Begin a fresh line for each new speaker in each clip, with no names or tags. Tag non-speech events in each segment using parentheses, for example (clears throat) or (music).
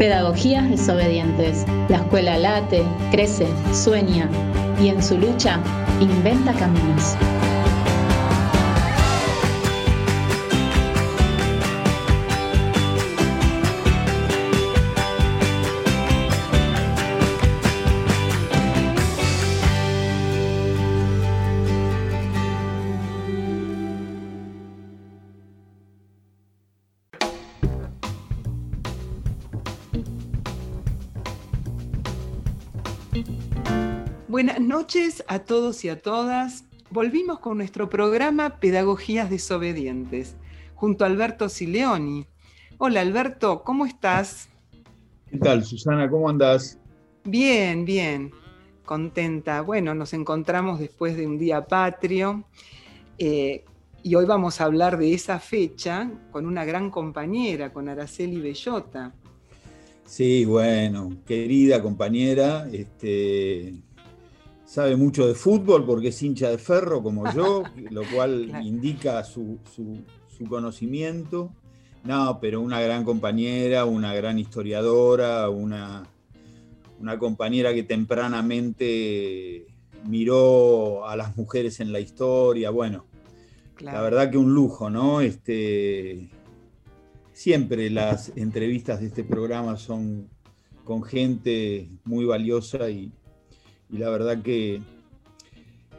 Pedagogías desobedientes. La escuela late, crece, sueña y en su lucha inventa caminos.
Noches a todos y a todas. Volvimos con nuestro programa Pedagogías Desobedientes, junto a Alberto Sileoni. Hola Alberto, ¿cómo estás?
¿Qué tal, Susana? ¿Cómo andás?
Bien, bien, contenta. Bueno, nos encontramos después de un día patrio eh, y hoy vamos a hablar de esa fecha con una gran compañera, con Araceli Bellota.
Sí, bueno, querida compañera, este, sabe mucho de fútbol porque es hincha de ferro como yo, (laughs) lo cual indica su, conocimiento. No, pero una gran compañera, una gran historiadora, una, una compañera que tempranamente miró a las mujeres en la historia. Bueno, la verdad que un lujo, ¿no? Este, siempre las (laughs) entrevistas de este programa son con gente muy valiosa y, y la verdad que,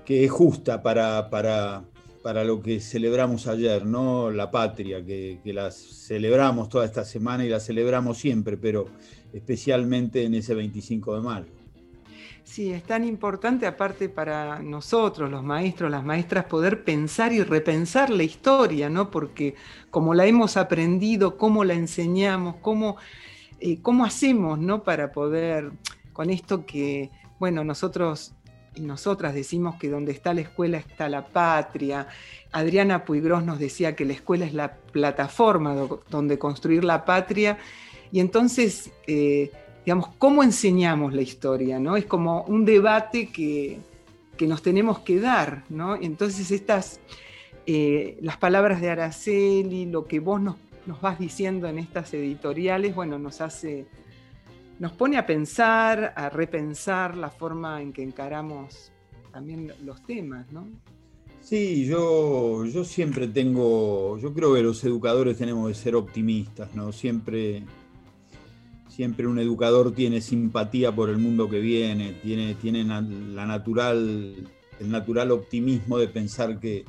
que es justa para, para, para, lo que celebramos ayer, ¿no? La patria, que, que la celebramos toda esta semana y la celebramos siempre, pero especialmente en ese 25 de mayo.
Sí, es tan importante aparte para nosotros, los maestros, las maestras, poder pensar y repensar la historia, ¿no? Porque como la hemos aprendido, cómo la enseñamos, cómo, eh, cómo hacemos, ¿no? Para poder, con esto que bueno, nosotros y nosotras decimos que donde está la escuela está la patria. Adriana Puigros nos decía que la escuela es la plataforma donde construir la patria. Y entonces, eh, digamos, ¿cómo enseñamos la historia? ¿no? Es como un debate que, nos tenemos que dar. ¿no? Entonces, estas, eh, las palabras de Araceli, lo que vos nos, nos vas diciendo en estas editoriales, bueno, nos hace nos pone a pensar, a repensar la forma en que encaramos también los temas, ¿no?
Sí, yo, yo siempre tengo, yo creo que los educadores tenemos que ser optimistas, ¿no? Siempre, siempre un educador tiene simpatía por el mundo que viene, tiene, tiene la natural, el natural optimismo de pensar que,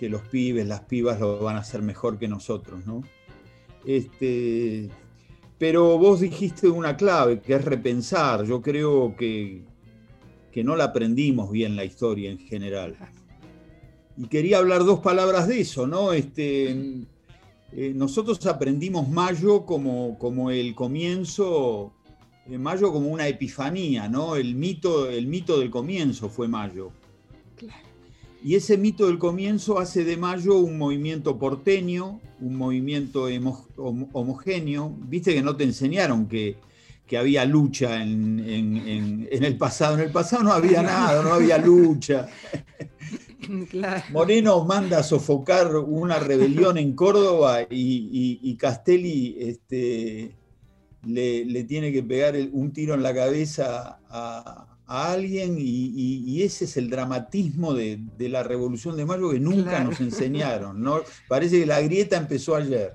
que los pibes, las pibas lo van a hacer mejor que nosotros, ¿no? Este, pero vos dijiste una clave, que es repensar. Yo creo que, que no la aprendimos bien la historia en general. Y quería hablar dos palabras de eso, ¿no? Este, eh, nosotros aprendimos mayo como, como el comienzo, eh, mayo como una epifanía, ¿no? El mito, el mito del comienzo fue mayo. Claro. Y ese mito del comienzo hace de Mayo un movimiento porteño, un movimiento homogéneo. Viste que no te enseñaron que, había lucha en, el pasado. En el pasado no había nada, no había lucha. (laughs) Moreno manda a sofocar una rebelión en Córdoba y, Castelli este, le, tiene que pegar un tiro en la cabeza a, a alguien y, ese es el dramatismo de, la Revolución de Mayo que nunca nos enseñaron. ¿no? (laughs) Parece que la grieta empezó ayer.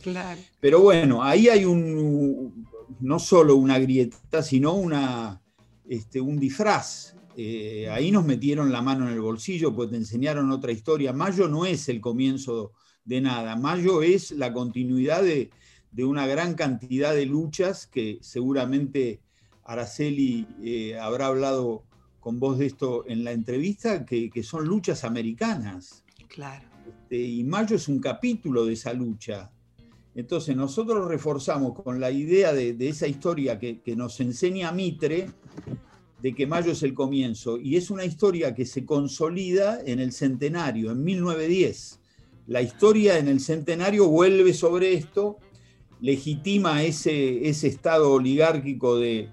Claro.
Pero bueno, ahí hay un, no solo una grieta, sino una, este, un disfraz. Eh, ahí nos metieron la mano en el bolsillo, pues te enseñaron otra historia. Mayo no es el comienzo de nada. Mayo es la continuidad de, de una gran cantidad de luchas que seguramente Araceli eh, habrá hablado con vos de esto en la entrevista, que, son luchas americanas.
Claro.
Este, y Mayo es un capítulo de esa lucha. Entonces nosotros reforzamos con la idea de, esa historia que, que, nos enseña Mitre, de que Mayo es el comienzo, y es una historia que se consolida en el centenario, en 1910. La historia en el centenario vuelve sobre esto, legitima ese, ese estado oligárquico de,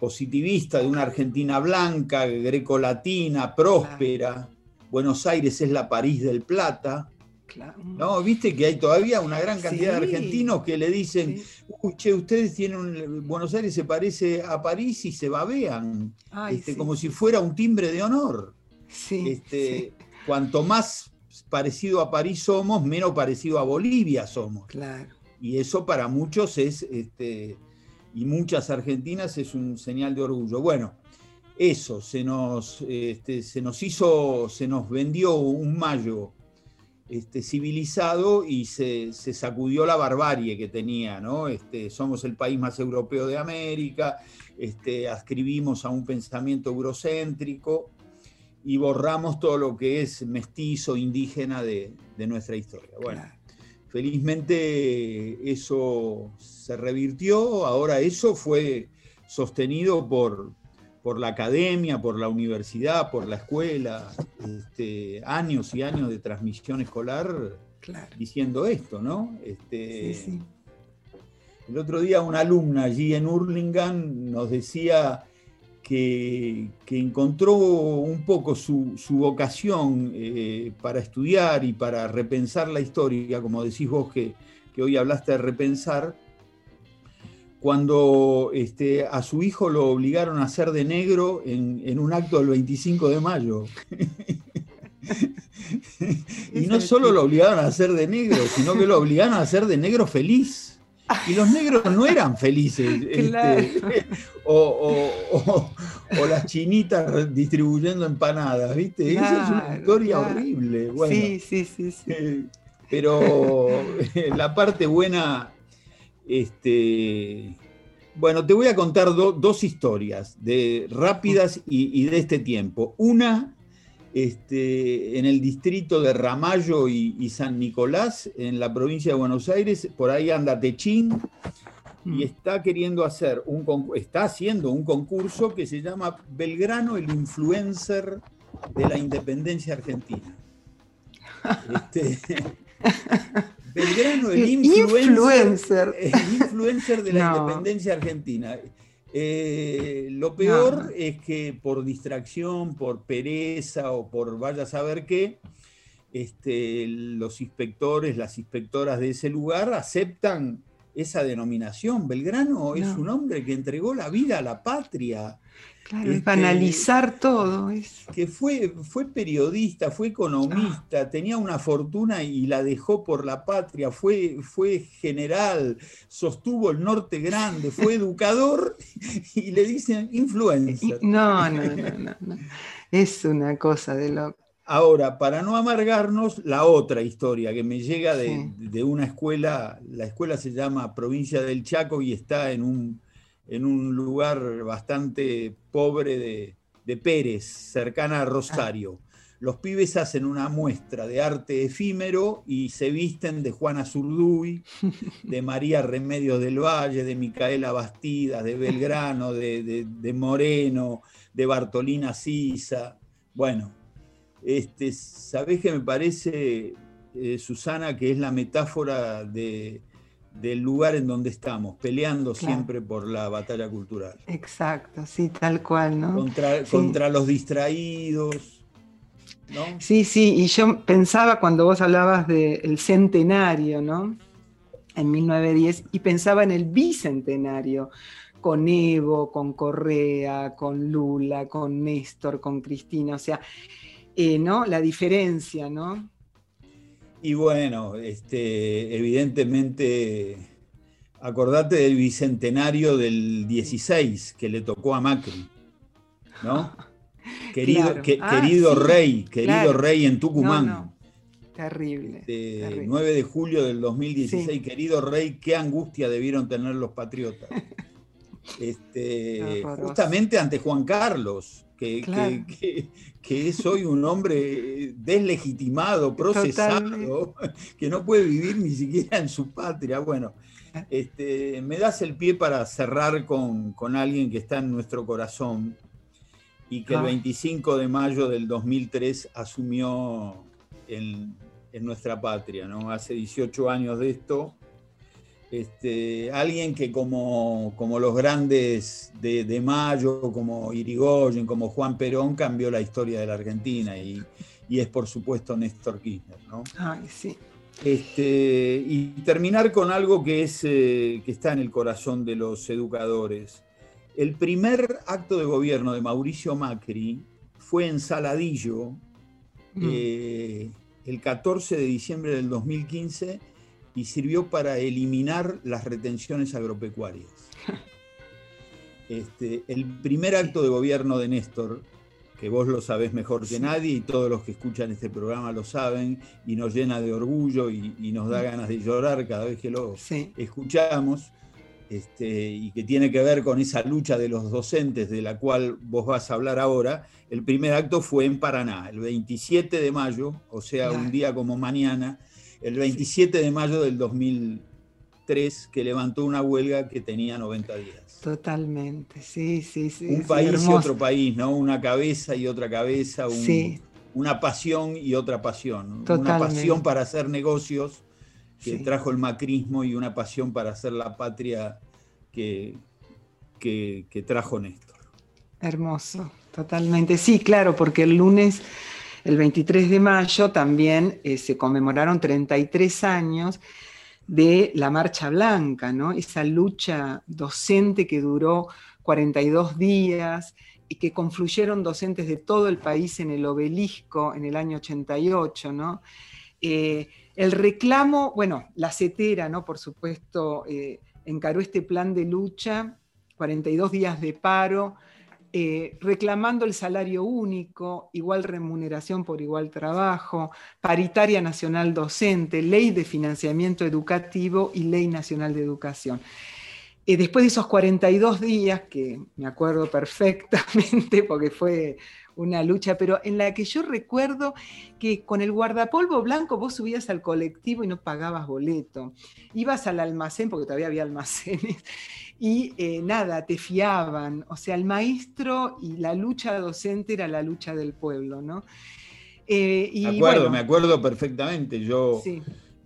positivista de una Argentina blanca, grecolatina, próspera. Buenos Aires es la París del Plata. No, viste que hay todavía una gran cantidad de argentinos que le dicen, uy, che, ustedes tienen, Buenos Aires se parece a París y se babean, este, como si fuera un timbre de honor. Este, cuanto más parecido a París somos, menos parecido a Bolivia somos.
Claro.
Y eso para muchos es, este, y muchas argentinas es un señal de orgullo. Bueno, eso, se nos, este, se nos hizo, se nos vendió un mayo este, civilizado y se, sacudió la barbarie que tenía, ¿no? Este, somos el país más europeo de América, este, ascribimos a un pensamiento eurocéntrico y borramos todo lo que es mestizo, indígena de, nuestra historia. Bueno, felizmente eso se revirtió, ahora eso fue sostenido por, por la academia, por la universidad, por la escuela, este, años y años de transmisión escolar diciendo esto, ¿no? Este, sí, sí. El otro día una alumna allí en Hurlingham nos decía que, encontró un poco su, vocación eh, para estudiar y para repensar la historia, como decís vos que, que hoy hablaste de repensar, cuando este, a su hijo lo obligaron a hacer de negro en, un acto del 25 de mayo. (laughs) y no solo lo obligaron a hacer de negro, sino que lo obligaron a hacer de negro feliz. Y los negros no eran felices. (laughs) Este, o, las chinitas distribuyendo empanadas, ¿viste? Esa es una historia horrible.
sí, sí, sí, sí.
Eh, pero la parte buena este, bueno, te voy a contar dos historias de, rápidas y, de este tiempo. Una este, en el distrito de Ramallo y, San Nicolás, en la provincia de Buenos Aires, por ahí anda Techín y mm. está queriendo hacer un está haciendo un concurso que se llama Belgrano el influencer de la independencia argentina. (laughs) Este, Belgrano, el (laughs) influencer, El influencer de la independencia argentina. Eh, lo peor es que por distracción, por pereza o por vaya a saber qué, este, los inspectores, las inspectoras de ese lugar aceptan esa denominación. Belgrano es un hombre que entregó la vida a la patria.
Claro, este, banalizar todo. Es...
Que fue, fue periodista, fue economista, ah. tenía una fortuna y la dejó por la patria, fue, fue general, sostuvo el norte grande, fue (laughs) educador y le dicen influencer.
No, no, no, no, Es una cosa de lo...
Ahora, para no amargarnos, la otra historia que me llega de, de una escuela, la escuela se llama Provincia del Chaco y está en un en un lugar bastante pobre de, Pérez, cercana a Rosario. Los pibes hacen una muestra de arte efímero y se visten de Juana Zurduy, de María Remedios del Valle, de Micaela Bastidas, de Belgrano, de, Moreno, de Bartolina Sisa. Bueno, este, ¿sabés qué me parece, eh, Susana, que es la metáfora de, del lugar en donde estamos, peleando siempre por la batalla cultural.
Exacto, sí, tal cual, ¿no?
Contra, los distraídos. ¿no?
Sí, sí, y yo pensaba cuando vos hablabas del centenario, ¿no? En 1910, y pensaba en el bicentenario, con Evo, con Correa, con Lula, con Néstor, con Cristina, o sea, eh, ¿no? La diferencia, ¿no?
Y bueno, este, evidentemente, acordate del bicentenario del 16 que le tocó a Macri, ¿no? (laughs) Querido, ah, querido rey, querido rey en Tucumán.
Terrible,
9 este, de julio del 2016, querido rey, qué angustia debieron tener los patriotas. (laughs) Este, justamente ante Juan Carlos, que, que, es hoy un hombre deslegitimado, procesado, que no puede vivir ni siquiera en su patria. Bueno, este, me das el pie para cerrar con, alguien que está en nuestro corazón y que el 25 ah. de mayo del 2003 asumió en, en nuestra patria, ¿no? Hace 18 años de esto este, alguien que como, como los grandes de, Mayo, como Irigoyen, como Juan Perón, cambió la historia de la Argentina y, y es por supuesto Néstor Kirchner. ¿no?
Ay, sí.
Este, y terminar con algo que, es, eh, que está en el corazón de los educadores. El primer acto de gobierno de Mauricio Macri fue en Saladillo mm. eh, el 14 de diciembre del 2015 y sirvió para eliminar las retenciones agropecuarias. (laughs) Este, el primer acto de gobierno de Néstor, que vos lo sabés mejor que nadie y todos los que escuchan este programa lo saben, y nos llena de orgullo y, nos da ganas de llorar cada vez que lo escuchamos, este, y que tiene que ver con esa lucha de los docentes de la cual vos vas a hablar ahora, el primer acto fue en Paraná, el 27 de mayo, o sea, un día como mañana, el 27 de mayo del 2003, que levantó una huelga que tenía 90 días.
Totalmente, sí, sí, sí.
Un país y otro país, ¿no? Una cabeza y otra cabeza, una pasión y otra pasión. Una pasión para hacer negocios que trajo el macrismo y una pasión para hacer la patria que, que, trajo Néstor.
Hermoso, totalmente. Sí, claro, porque el lunes, el 23 de mayo, también eh, se conmemoraron 33 años de la Marcha Blanca, ¿no? Esa lucha docente que duró 42 días y que confluyeron docentes de todo el país en el obelisco en el año 88, ¿no? Eh, el reclamo, bueno, la CETERA, ¿no? Por supuesto, eh, encaró este plan de lucha, 42 días de paro, eh, reclamando el salario único, igual remuneración por igual trabajo, paritaria nacional docente, ley de financiamiento educativo y ley nacional de educación. después de esos 42 días, que me acuerdo (laughs) perfectamente porque fue una lucha, pero en la que yo recuerdo que con el guardapolvo blanco vos subías al colectivo y no pagabas boleto. Ibas al almacén, porque todavía había almacenes, (laughs) y eh, nada, te fiaban. O sea, el maestro y la lucha docente era la lucha del pueblo, ¿no?
Eh, y, me acuerdo, me acuerdo perfectamente. Yo,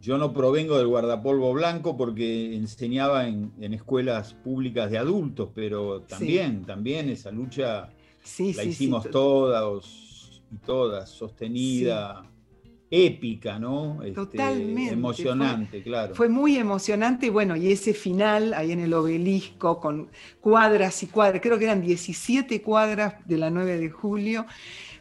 yo no provengo del guardapolvo blanco porque enseñaba en, escuelas públicas de adultos, pero también, también esa lucha la hicimos todas y todas, sostenida, épica, ¿no?
Este, Totalmente.
Emocionante, claro.
Fue muy emocionante, bueno, y ese final ahí en el obelisco con cuadras y cuadras, creo que eran 17 cuadras de la 9 de julio.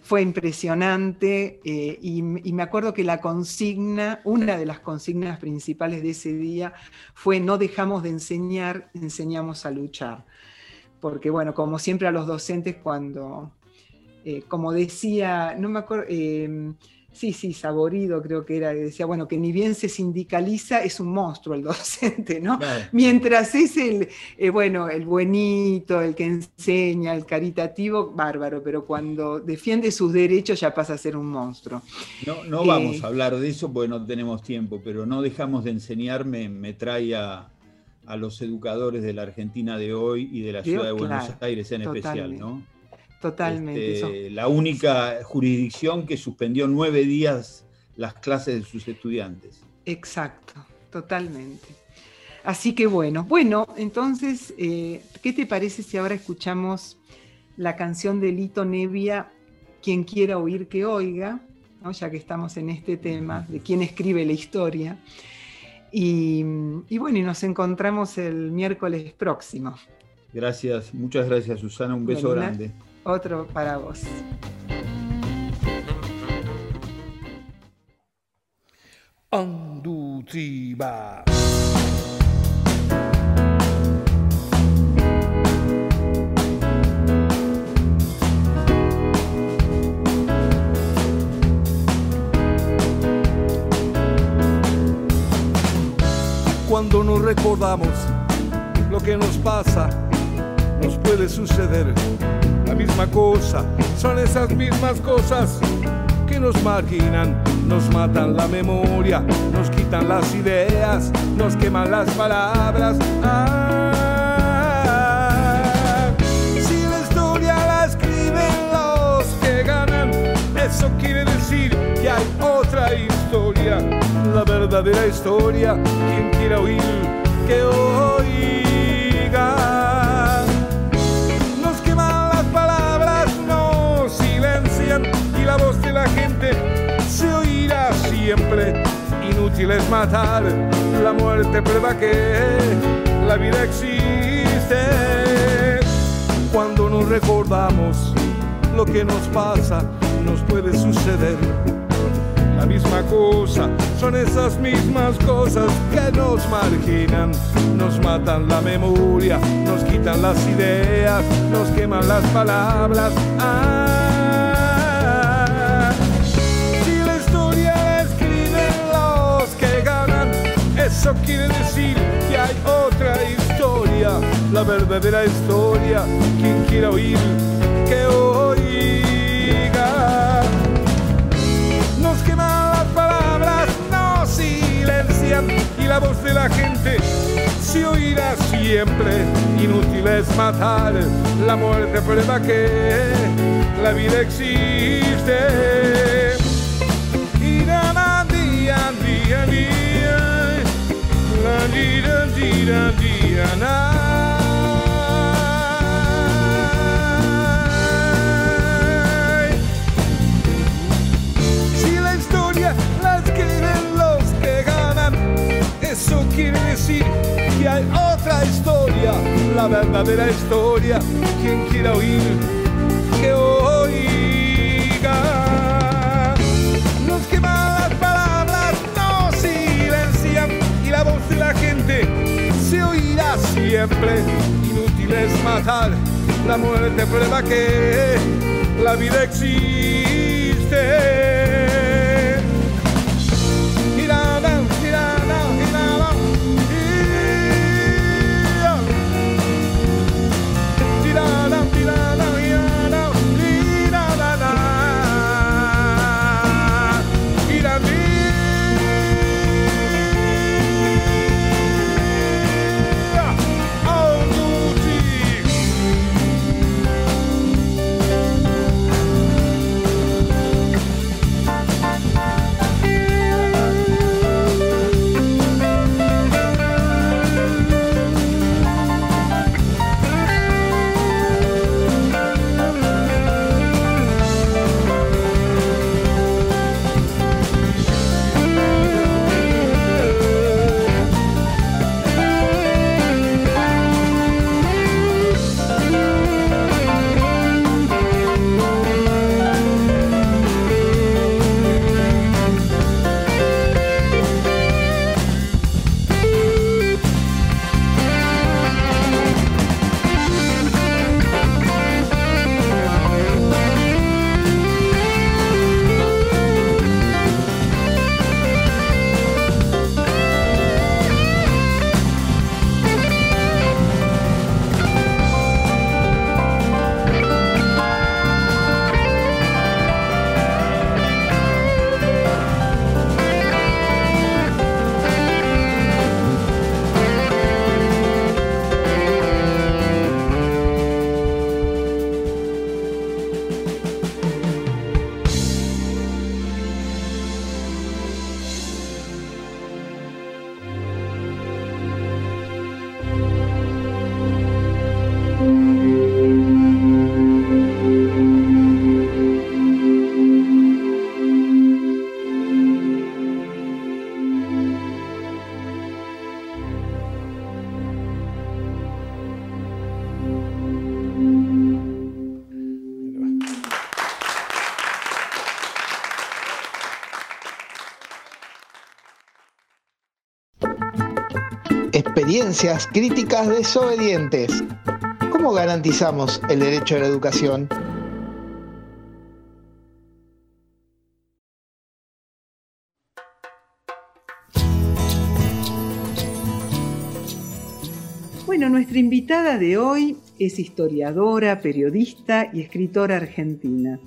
Fue impresionante eh, y, y, me acuerdo que la consigna, una de las consignas principales de ese día fue no dejamos de enseñar, enseñamos a luchar porque bueno, como siempre a los docentes cuando, eh, como decía, no me acuerdo, eh, sí, sí, Saborido creo que era, decía, bueno, que ni bien se sindicaliza, es un monstruo el docente, ¿no? Mientras es el, eh, bueno, el buenito, el que enseña, el caritativo, bárbaro, pero cuando defiende sus derechos ya pasa a ser un monstruo.
No, no vamos a hablar de eso porque no tenemos tiempo, pero no dejamos de enseñarme, me trae a a los educadores de la Argentina de hoy y de la ciudad de Buenos Aires en especial, ¿no?
Totalmente.
Este, la única jurisdicción que suspendió nueve días las clases de sus estudiantes.
Exacto, totalmente. Así que bueno, bueno, entonces, eh, ¿qué te parece si ahora escuchamos la canción de Lito Nevia, Quien quiera oír que oiga, ya que estamos en este tema de quién escribe la historia? Y, bueno, y nos encontramos el miércoles próximo.
Gracias, muchas gracias Susana, un beso grande.
Otro para vos.
Cuando nos recordamos lo que nos pasa, nos puede suceder la misma cosa. Son esas mismas cosas que nos marginan, nos matan la memoria, nos quitan las ideas, nos queman las palabras. Ah, verdadera historia. Quien quiera oír, que oiga. Nos queman las palabras, nos silencian y la voz de la gente inútil es matar, la muerte prueba que la vida existe. Cuando nos recordamos lo que nos pasa, nos puede suceder la misma cosa, son esas mismas cosas que nos marginan, nos matan la memoria, nos quitan las ideas, nos queman las palabras. Ah, si la historia la escriben los que ganan, eso quiere decir que hay otra historia, la verdadera historia, quien quiera oír, que oiga. Y la voz de la gente se oirá siempre. Inútil es matar, la muerte prueba que la vida existe. Y na, na, día, día, día, la, día, día, día, que hay otra historia, la verdadera historia. Quien quiera oír, que oiga. Nos queman las palabras, nos silencian y la voz de la gente se oirá siempre. Inútil es matar, la muerte prueba que la vida existe.
Críticas desobedientes. ¿Cómo garantizamos el derecho a la educación?
Bueno, nuestra invitada de hoy es historiadora, periodista y escritora argentina.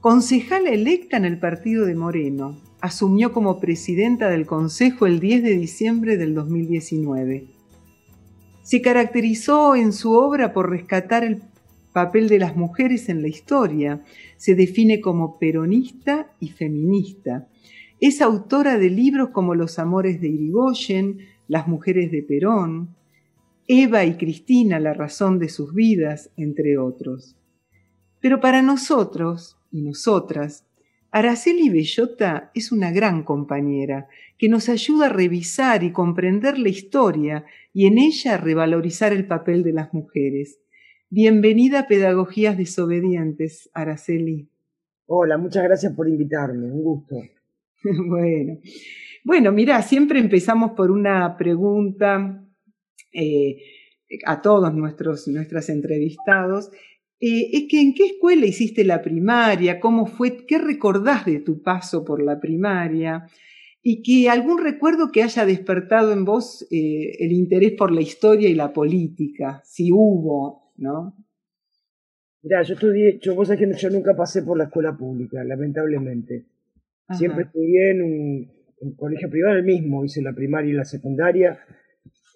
Concejala electa en el partido de Moreno, asumió como presidenta del Consejo el 10 de diciembre del 2019. Se caracterizó en su obra por rescatar el papel de las mujeres en la historia. Se define como peronista y feminista. Es autora de libros como Los amores de Irigoyen, Las mujeres de Perón, Eva y Cristina, la razón de sus vidas, entre otros. Pero para nosotros y nosotras, Araceli Bellota es una gran compañera que nos ayuda a revisar y comprender la historia y en ella revalorizar el papel de las mujeres. Bienvenida a Pedagogías Desobedientes, Araceli.
Hola, muchas gracias por invitarme, un gusto. (laughs)
bueno, bueno, mira, siempre empezamos por una pregunta eh, a todos nuestros nuestros entrevistados eh, es que en qué escuela hiciste la primaria, cómo fue, qué recordás de tu paso por la primaria y que algún recuerdo que haya despertado en vos eh, el interés por la historia y la política, si hubo, ¿no?
Mira, yo estudié, yo, vos sabés que yo nunca pasé por la escuela pública, lamentablemente. Siempre estudié en un, colegio privado, el mismo, hice la primaria y la secundaria.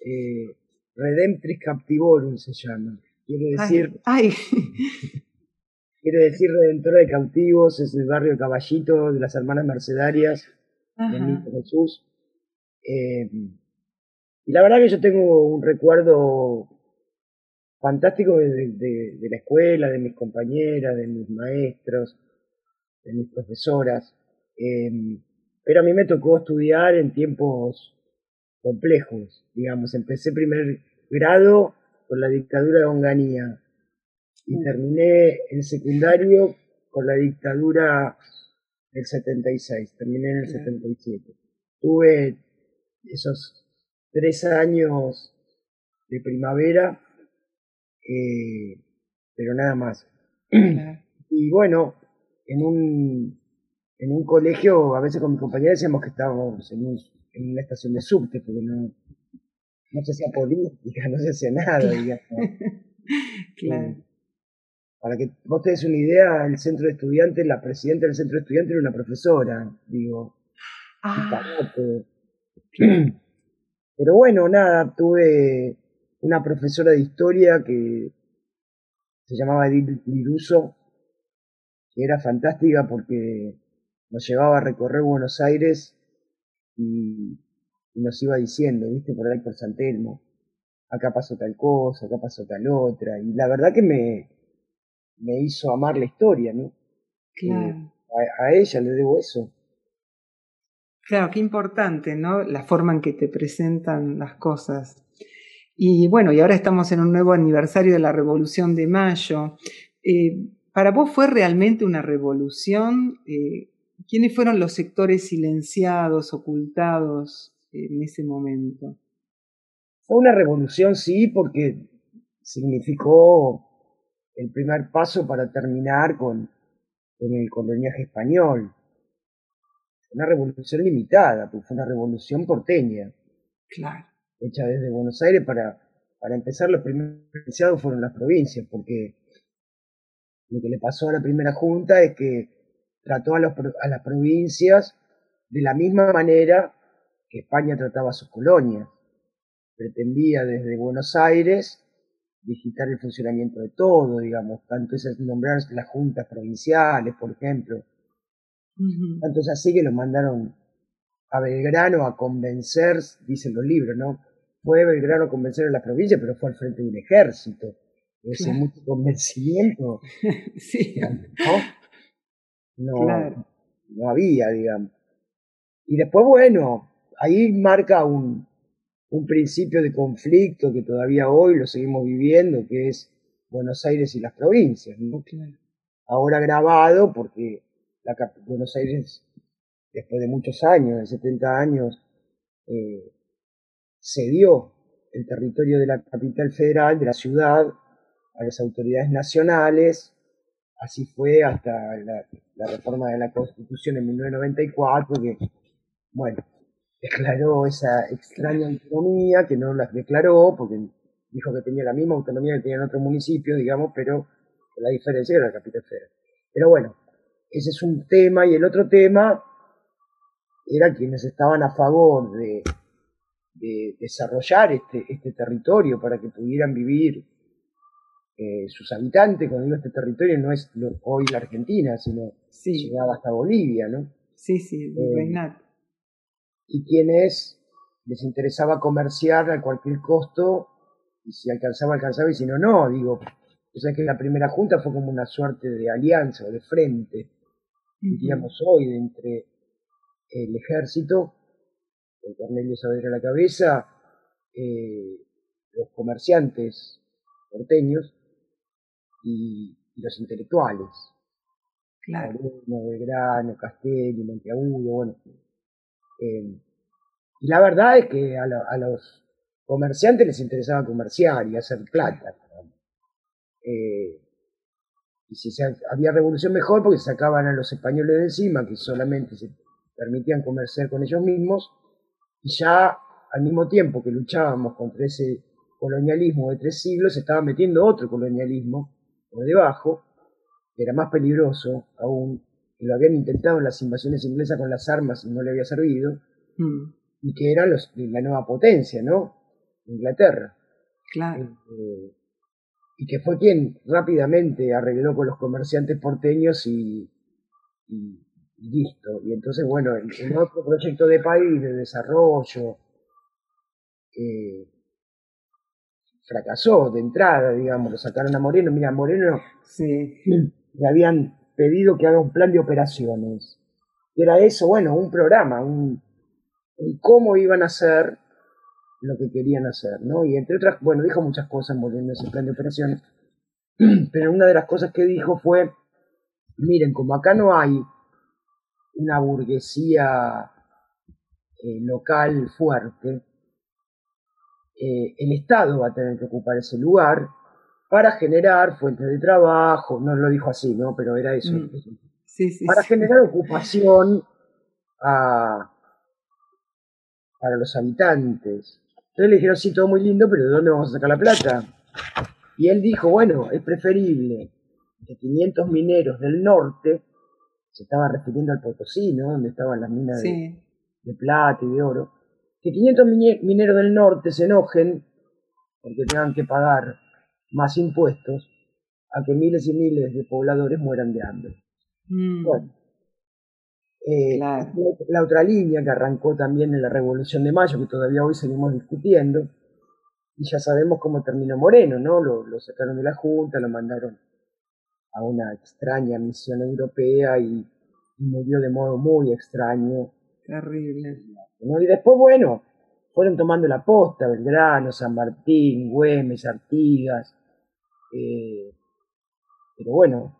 Eh, Redemptris Captivorum se llama. Quiere decir.
Ay, (laughs)
Quiere decir Redentora de Cautivos, es el barrio Caballito de las Hermanas Mercedarias, de Jesús. Eh, y la verdad que yo tengo un recuerdo fantástico de, la escuela, de mis compañeras, de mis maestros, de mis profesoras. Eh, pero a mí me tocó estudiar en tiempos complejos, digamos. Empecé primer grado con la dictadura de Onganía y mm. terminé el secundario con la dictadura del 76, terminé en el 77. Tuve esos tres años de primavera, eh, pero nada más. (clears throat) Y bueno, en un, en un colegio, a veces con mi compañera decíamos que estábamos en, en una estación de subte, porque no, no se hacía política, no se hacía nada, digamos.
claro. (laughs)
Para que vos te des una idea, el centro de estudiantes, la presidenta del centro de estudiantes era una profesora, digo. Ah. (clears throat) Pero bueno, nada, tuve una profesora de historia que se llamaba Edith Liruso, que era fantástica porque nos llevaba a recorrer Buenos Aires y y nos iba diciendo, viste, por ahí por San Telmo, acá pasó tal cosa, acá pasó tal otra, y la verdad que me, me hizo amar la historia, ¿no?
Claro.
a, ella le debo eso.
Claro, qué importante, ¿no? La forma en que te presentan las cosas. Y bueno, y ahora estamos en un nuevo aniversario de la Revolución de Mayo. Eh, ¿Para vos fue realmente una revolución? Eh, ¿Quiénes fueron los sectores silenciados, ocultados en ese momento?
Fue una revolución, sí, porque significó el primer paso para terminar con, con el coloniaje español. Una revolución limitada, pues fue una revolución porteña.
Claro.
Hecha desde Buenos Aires para, para empezar, los primeros beneficiados fueron las provincias, porque lo que le pasó a la primera junta es que trató a, los, a las provincias de la misma manera que España trataba a sus colonias. Pretendía desde Buenos Aires digitar el funcionamiento de todo, digamos, tanto es nombrar las juntas provinciales, por ejemplo. Tanto es así que lo mandaron a Belgrano a convencer, dicen los libros, ¿no? Fue Belgrano a convencer a las provincias, pero fue al frente de un ejército. Ese mucho convencimiento. (laughs)
sí.
No, no había, digamos. Y después, bueno, ahí marca un, un principio de conflicto que todavía hoy lo seguimos viviendo, que es Buenos Aires y las provincias. ¿no? Ahora grabado porque la, Buenos Aires, después de muchos años, de 70 años, eh, cedió el territorio de la capital federal, de la ciudad, a las autoridades nacionales. Así fue hasta la, la reforma de la Constitución en 1994, que, bueno, declaró esa extraña autonomía, que no las declaró, porque dijo que tenía la misma autonomía que tenían otros municipios, digamos, pero la diferencia era la capital federal. Pero bueno, ese es un tema, y el otro tema era quienes estaban a favor de, de desarrollar este, este territorio para que pudieran vivir eh, sus habitantes, cuando digo este territorio no es hoy la Argentina, sino
sí.
llegaba hasta Bolivia, ¿no?
Sí, sí, eh,
y quienes les interesaba comerciar a cualquier costo, y si alcanzaba, alcanzaba, y si no, no. Digo, o sea que la primera junta fue como una suerte de alianza o de frente. diríamos hoy, de entre el ejército, con Cornelio Saavedra a la cabeza, eh, los comerciantes porteños y, los intelectuales.
Claro.
Belgrano, Castelli, Monteagudo, bueno. Eh, y la verdad es que a, los comerciantes les interesaba comerciar y hacer plata. Eh, y si había revolución mejor porque sacaban a los españoles de encima, que solamente se permitían comerciar con ellos mismos, y ya al mismo tiempo que luchábamos contra ese colonialismo de tres siglos, se estaba metiendo otro colonialismo por debajo, que era más peligroso aún, lo habían intentado en las invasiones inglesas con las armas y no le había servido, mm. y que era los, la nueva potencia, ¿no? Inglaterra.
Claro. Eh,
y que fue quien rápidamente arregló con los comerciantes porteños y, listo. Y entonces, bueno, el, otro proyecto de país, de desarrollo, eh, fracasó de entrada, digamos, lo sacaron a Moreno. Mira, Moreno
sí.
le habían pedido que haga un plan de operaciones. Era eso, bueno, un programa, un, un cómo iban a hacer lo que querían hacer, ¿no? Y entre otras, bueno, dijo muchas cosas Moreno ese plan de operaciones, (clears throat) pero una de las cosas que dijo fue, miren, como acá no hay una burguesía eh, local fuerte, eh, el Estado va a tener que ocupar ese lugar para generar fuentes de trabajo, no lo dijo así, ¿no? Pero era eso. Mm. para generar ocupación a, para los habitantes. Entonces le dijeron, sí, todo muy lindo, pero ¿de dónde vamos a sacar la plata? Y él dijo, bueno, es preferible que 500 mineros del norte, se estaba refiriendo al Potosí, ¿no? Donde estaban las minas de, plata y de oro, que 500 mineros del norte se enojen porque tengan que pagar más impuestos a que miles y miles de pobladores mueran de hambre. Mm. Bueno, eh, la, otra línea que arrancó también en la Revolución de Mayo, que todavía hoy seguimos discutiendo, y ya sabemos cómo terminó Moreno, ¿no? Lo, sacaron de la Junta, lo mandaron a una extraña misión europea y, murió de modo muy extraño.
Terrible.
Y después, bueno, fueron tomando la posta, Belgrano, San Martín, Güemes, Artigas. Eh, pero bueno,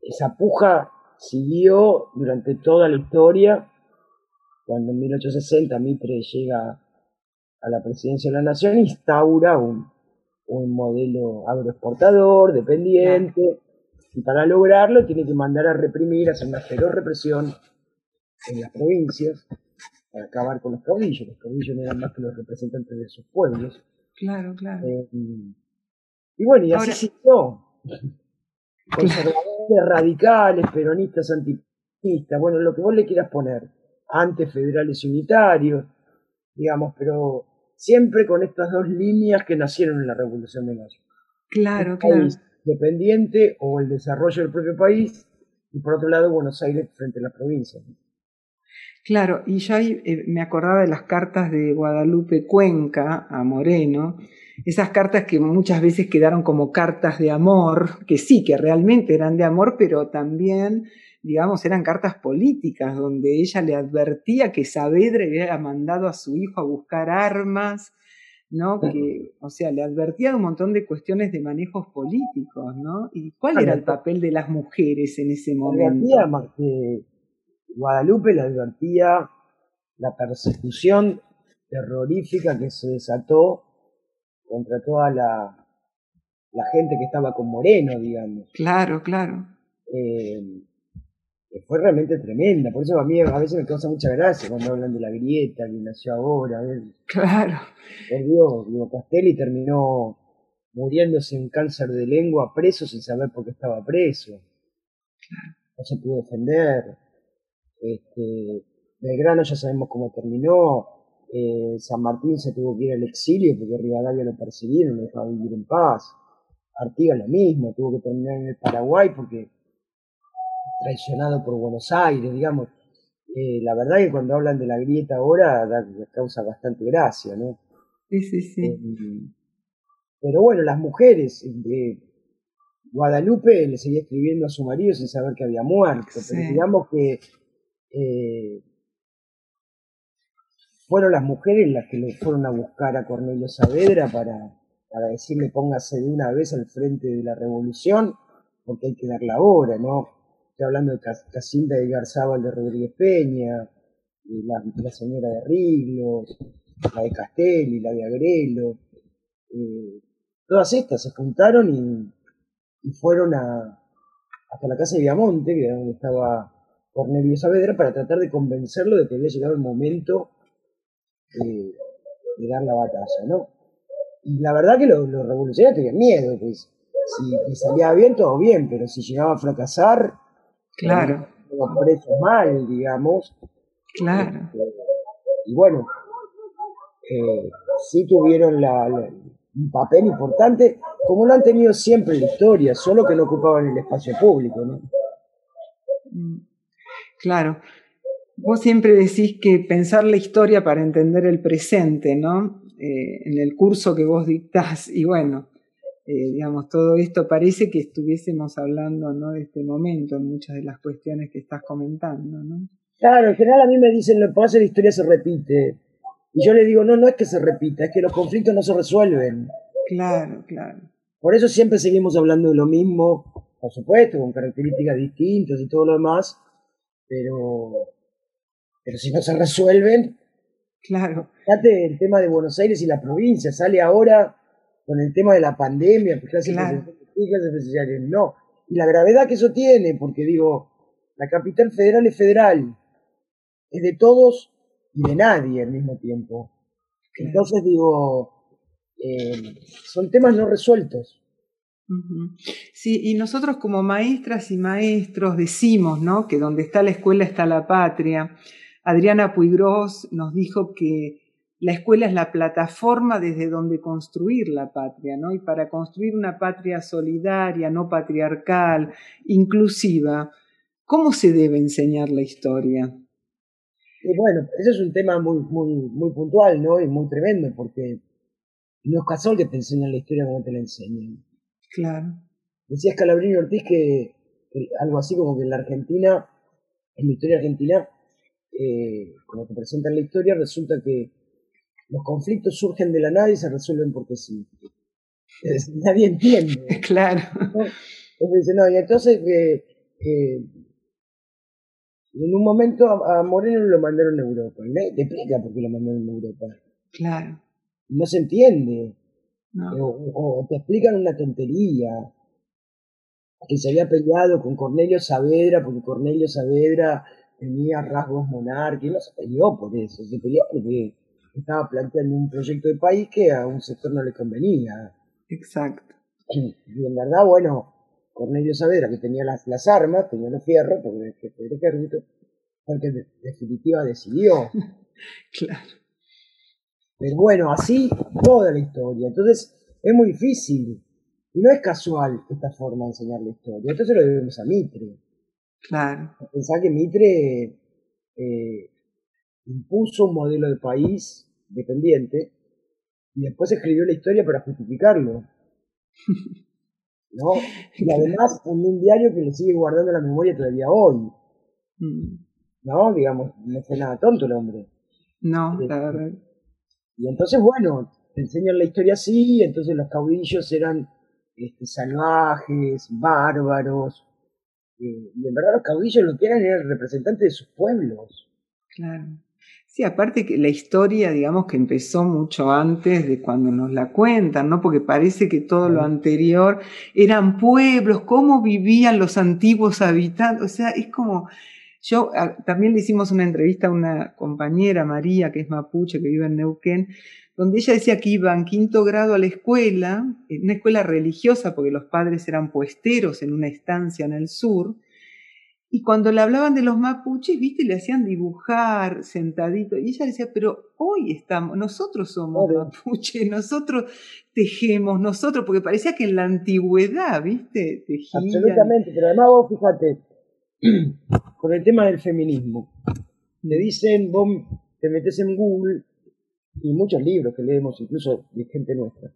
esa puja siguió durante toda la historia, cuando en 1860 Mitre llega a la presidencia de la nación, instaura un, un modelo agroexportador, dependiente, y para lograrlo tiene que mandar a reprimir, hacer una feroz represión en las provincias, para acabar con los caudillos. Los caudillos no eran más que los representantes de sus pueblos.
Claro, claro.
Eh, y bueno, y así siguió conservadores radicales, peronistas, antiperonistas, bueno, lo que vos le quieras poner, antes federales y unitarios, digamos, pero siempre con estas dos líneas que nacieron en la Revolución de Mayo.
Claro, claro.
Dependiente o el desarrollo del propio país, y por otro lado Buenos Aires frente a las provincias.
Claro, y yo ahí eh, me acordaba de las cartas de Guadalupe Cuenca a Moreno, esas cartas que muchas veces quedaron como cartas de amor, que sí, que realmente eran de amor, pero también, digamos, eran cartas políticas, donde ella le advertía que Saavedra había mandado a su hijo a buscar armas, ¿no? Que, o sea, le advertía un montón de cuestiones de manejos políticos, ¿no? ¿Y cuál era el papel de las mujeres en ese momento?
Guadalupe le advertía la persecución terrorífica que se desató contra toda la, la gente que estaba con Moreno, digamos.
Claro, claro.
Eh, fue realmente tremenda, por eso a mí a veces me causa mucha gracia cuando hablan de la grieta que nació ahora.
Claro.
Por Dios, digo, Castelli terminó muriéndose en cáncer de lengua preso sin saber por qué estaba preso. No se pudo defender. Este, Belgrano ya sabemos cómo terminó. Eh, San Martín se tuvo que ir al exilio porque Rivadavia lo persiguieron, lo dejaba vivir en paz. Artigas lo mismo, tuvo que terminar en el Paraguay porque traicionado por Buenos Aires, digamos. Eh, la verdad que cuando hablan de la grieta ahora da, causa bastante gracia, ¿no?
Sí, sí, sí.
Eh, pero bueno, las mujeres, Guadalupe le seguía escribiendo a su marido sin saber que había muerto, pero digamos que eh, fueron las mujeres las que le fueron a buscar a Cornelio Saavedra para, decirle póngase de una vez al frente de la revolución, porque hay que dar la hora, ¿no? Estoy hablando de Casilda de Garzábal de Rodríguez Peña, la, señora de Riglos, la de Castelli, la de Agrelo, eh, todas estas se juntaron y, fueron a, hasta la casa de Viamonte, que era donde estaba Cornelio Saavedra, para tratar de convencerlo de que había llegado el momento de, dar la batalla, ¿no? Y la verdad que los, revolucionarios tenían miedo, pues si, salía bien, todo bien, pero si llegaba a fracasar,
claro.
los presos mal, digamos.
Claro.
Este, y bueno, eh, sí tuvieron la, un papel importante, como lo han tenido siempre en la historia, solo que no ocupaban el espacio público. ¿no?
Mm, claro. Vos siempre decís que pensar la historia para entender el presente, ¿no? Eh, en el curso que vos dictás, y bueno, eh, digamos, todo esto parece que estuviésemos hablando ¿no? de este momento en muchas de las cuestiones que estás comentando, ¿no?
Claro, en general a mí me dicen, lo que pasa la historia se repite. Y yo le digo, no, no es que se repita, es que los conflictos no se resuelven.
Claro, claro.
Por eso siempre seguimos hablando de lo mismo, por supuesto, con características distintas y todo lo demás, pero, pero si no se resuelven.
Claro.
Fíjate el tema de Buenos Aires y la provincia, sale ahora con el tema de la pandemia, pues clases claro. no. Y la gravedad que eso tiene, porque digo, la capital federal es federal, es de todos y de nadie al mismo tiempo. Entonces digo, eh, son temas no resueltos.
Sí, y nosotros como maestras y maestros decimos, ¿no? Que donde está la escuela está la patria. Adriana Puigros nos dijo que la escuela es la plataforma desde donde construir la patria, ¿no? Y para construir una patria solidaria, no patriarcal, inclusiva, ¿cómo se debe enseñar la historia?
Bueno, ese es un tema muy, muy, muy puntual, ¿no? Y muy tremendo, porque no es casual que te enseñan la historia como te la enseñan.
Claro.
Decía Scalabrini Ortiz que, algo así como que en la Argentina, en la historia argentina, eh, como te presentan la historia, resulta que los conflictos surgen de la nada y se resuelven porque sí. (laughs) nadie entiende. (laughs)
Claro.
Entonces, no, y entonces que en un momento a, Moreno lo mandaron a Europa. Y nadie te explica por qué lo mandaron a Europa.
Claro.
No se entiende. O, te explican una tontería. Que se había peleado con Cornelio Saavedra porque Cornelio Saavedra tenía rasgos monárquicos. No se peleó por eso. Se peleó porque estaba planteando un proyecto de país que a un sector no le convenía.
Exacto. (clears throat)
Y en verdad, bueno, Cornelio Saavedra, que tenía las, las armas, tenía los fierros, porque el jefe del ejército, porque en definitiva decidió. (laughs)
claro.
Pero bueno, así toda la historia. Entonces, es muy difícil. Y no es casual esta forma de enseñar la historia. Entonces lo debemos a Mitre.
Claro.
Pensar que Mitre eh, impuso un modelo de país dependiente y después escribió la historia para justificarlo. ¿no? Y además en un diario que le sigue guardando la memoria todavía hoy. Mm. ¿No? Digamos, no fue nada tonto el hombre.
No, la este, verdad.
Y entonces, bueno, te enseñan la historia así, entonces los caudillos eran este, salvajes, bárbaros. Eh, y en verdad los caudillos lo que eran eran representantes de sus pueblos.
Claro. Sí, aparte que la historia, digamos que empezó mucho antes de cuando nos la cuentan, ¿no? Porque parece que todo lo anterior eran pueblos, cómo vivían los antiguos habitantes, o sea, es como, yo también le hicimos una entrevista a una compañera, María, que es mapuche, que vive en Neuquén, donde ella decía que iba en quinto grado a la escuela, en una escuela religiosa, porque los padres eran puesteros en una estancia en el sur, y cuando le hablaban de los mapuches, viste, le hacían dibujar sentadito. Y ella decía, pero hoy estamos, nosotros somos mapuches, nosotros tejemos, nosotros, porque parecía que en la antigüedad, viste, tejían.
Absolutamente, pero además vos fíjate, (clears throat) con el tema del feminismo, le dicen, vos te metes en Google, y muchos libros que leemos, incluso de gente nuestra,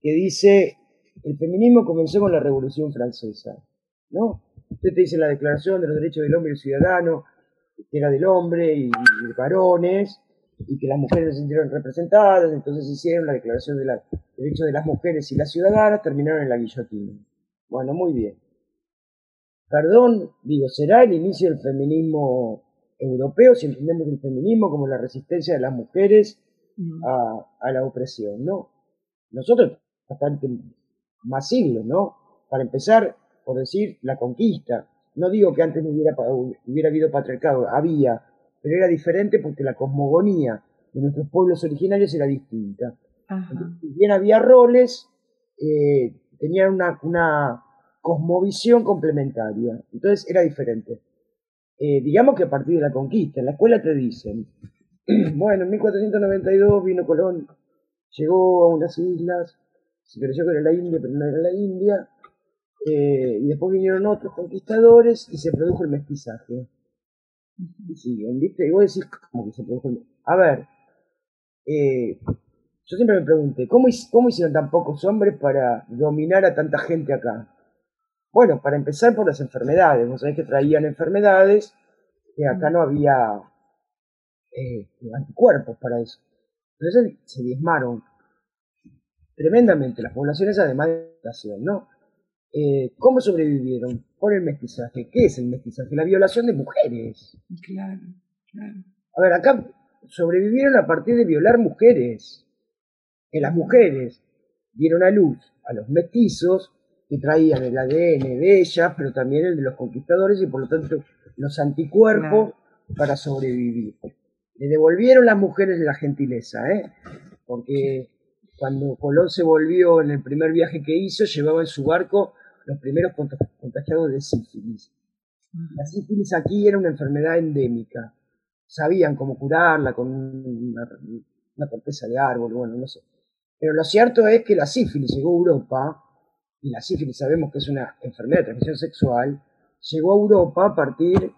que dice el feminismo comenzó con la Revolución Francesa, ¿no? Usted te dice la Declaración de los Derechos del Hombre y el Ciudadano, que era del hombre y, de varones, y que las mujeres se sintieron representadas, entonces hicieron la Declaración de los Derechos de las Mujeres y las Ciudadanas, terminaron en la guillotina. Bueno, muy bien. Perdón, digo, será el inicio del feminismo europeo si entendemos el feminismo como la resistencia de las mujeres a, a la opresión, ¿no? Nosotros, bastante más siglos, ¿no? Para empezar, por decir, la conquista. No digo que antes no hubiera, hubiera habido patriarcado, había, pero era diferente porque la cosmogonía de nuestros pueblos originarios era distinta. Si bien había roles, eh, tenían una, una cosmovisión complementaria. Entonces era diferente. Eh, digamos que a partir de la conquista, en la escuela te dicen, (clears throat) bueno, en 1492 vino Colón, llegó a unas islas, se creyó que era la India, pero no era la India. Eh, y después vinieron otros conquistadores y se produjo el mestizaje. Y siguen, ¿viste? Y vos decís, ¿cómo que se produjo el A ver, eh, yo siempre me pregunté, ¿cómo, ¿cómo hicieron tan pocos hombres para dominar a tanta gente acá? Bueno, para empezar por las enfermedades. Vos sabés que traían enfermedades que acá no había eh, anticuerpos para eso. Entonces se diezmaron tremendamente las poblaciones además de la ¿no? Eh, ¿Cómo sobrevivieron? Por el mestizaje. ¿Qué es el mestizaje? La violación de mujeres.
Claro, claro.
A ver, acá sobrevivieron a partir de violar mujeres. Que las mujeres dieron a luz a los mestizos que traían el ADN de ellas, pero también el de los conquistadores y por lo tanto los anticuerpos para sobrevivir. Le devolvieron las mujeres la gentileza, ¿eh? porque cuando Colón se volvió en el primer viaje que hizo, llevaba en su barco los primeros contagiados de sífilis. La sífilis aquí era una enfermedad endémica. Sabían cómo curarla con una, corteza de árbol, bueno, no sé. Pero lo cierto es que la sífilis llegó a Europa, y la sífilis sabemos que es una enfermedad de transmisión sexual, llegó a Europa a partir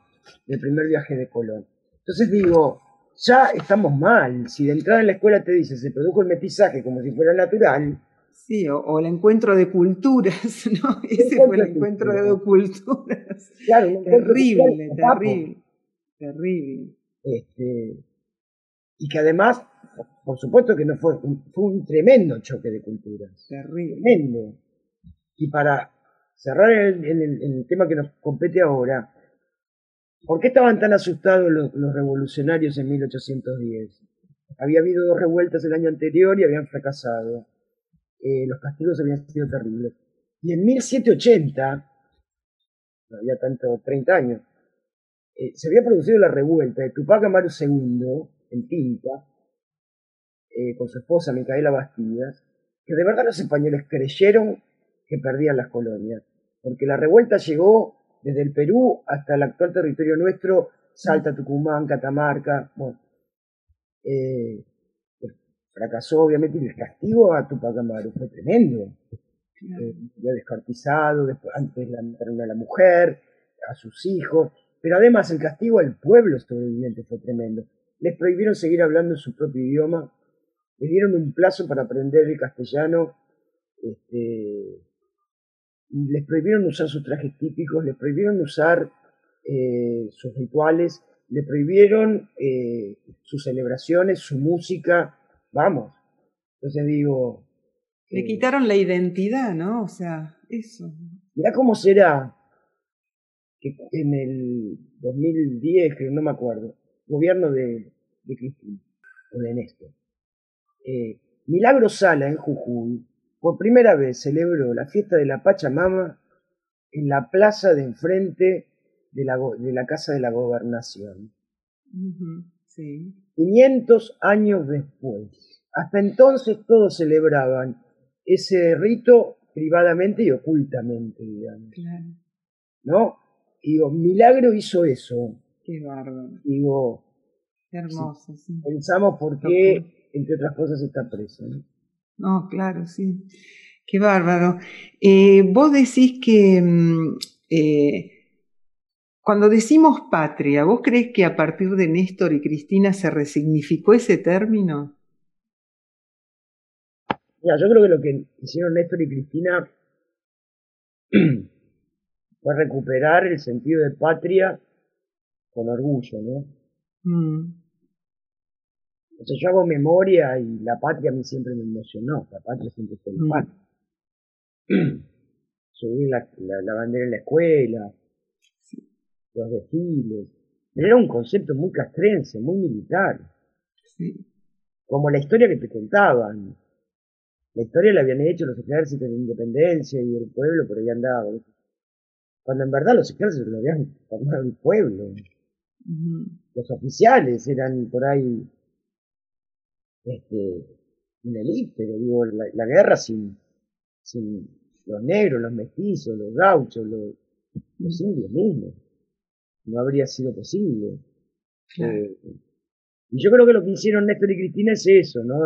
del primer viaje de Colón. Entonces digo, ya estamos mal. Si de entrada en la escuela te dice se produjo el mestizaje como si fuera natural.
Sí, o, el encuentro de culturas, (laughs) ¿no? Ese fue el encuentro de culturas.
Claro,
terrible, terrible, terrible.
Este, y que además, por supuesto que no fue, fue un tremendo choque de culturas.
Terrible.
Tremendo. Y para cerrar en el tema que nos compete ahora, ¿Por qué estaban tan asustados los, revolucionarios en 1810? Había habido dos revueltas el año anterior y habían fracasado. Eh, los castigos habían sido terribles. Y en 1780, no había tanto, 30 años, eh, se había producido la revuelta de Tupac Amaru II en Tinta, eh, con su esposa Micaela Bastidas, que de verdad los españoles creyeron que perdían las colonias, porque la revuelta llegó desde el Perú hasta el actual territorio nuestro, Salta, Tucumán, Catamarca, bueno, eh, pues, fracasó obviamente y el castigo a Tupac Amaru fue tremendo. Eh, ya descartizado, después, antes la mataron a la mujer, a sus hijos, pero además el castigo al pueblo sobreviviente fue tremendo. Les prohibieron seguir hablando en su propio idioma, les dieron un plazo para aprender el castellano, este, les prohibieron usar sus trajes típicos, les prohibieron usar eh, sus rituales, le prohibieron eh, sus celebraciones, su música, vamos. Entonces digo...
Le eh, quitaron la identidad, ¿no? O sea, eso.
Mira cómo será que en el 2010, que no me acuerdo, gobierno de, de Cristina, o de Néstor, Milagro Sala en Jujuy por primera vez celebró la fiesta de la Pachamama en la plaza de enfrente de la, de la Casa de la Gobernación. 500 años después. Hasta entonces todos celebraban ese rito privadamente y ocultamente, digamos.
Claro.
¿No? digo, Milagro hizo eso.
Qué bárbaro.
Digo,
Qué hermoso, sí.
Pensamos por qué, entre otras cosas, está preso. ¿no?
No, claro, sí. Qué bárbaro. Eh, vos decís que mm, eh, cuando decimos patria, ¿vos crees que a partir de Néstor y Cristina se resignificó ese término?
Mira, yo creo que lo que hicieron Néstor y Cristina (clears throat) fue recuperar el sentido de patria con orgullo, ¿no?
Mm,
Entonces yo hago memoria y la patria a mí siempre me emocionó, la patria siempre fue la
Mm.
patria. (clears throat) Subir la, la, la bandera en la escuela, los desfiles, era un concepto muy castrense, muy militar,
sí,
como la historia que te contaban. La historia la habían hecho los ejércitos de independencia y el pueblo por ahí andaba. Cuando en verdad los ejércitos lo habían formado el pueblo. Los oficiales eran por ahí este, una élite, pero digo, la, la guerra sin, sin los negros, los mestizos, los gauchos, los, los indios mismos, no habría sido posible.
claro.
Eh, y yo creo que lo que hicieron Néstor y Cristina es eso, ¿no?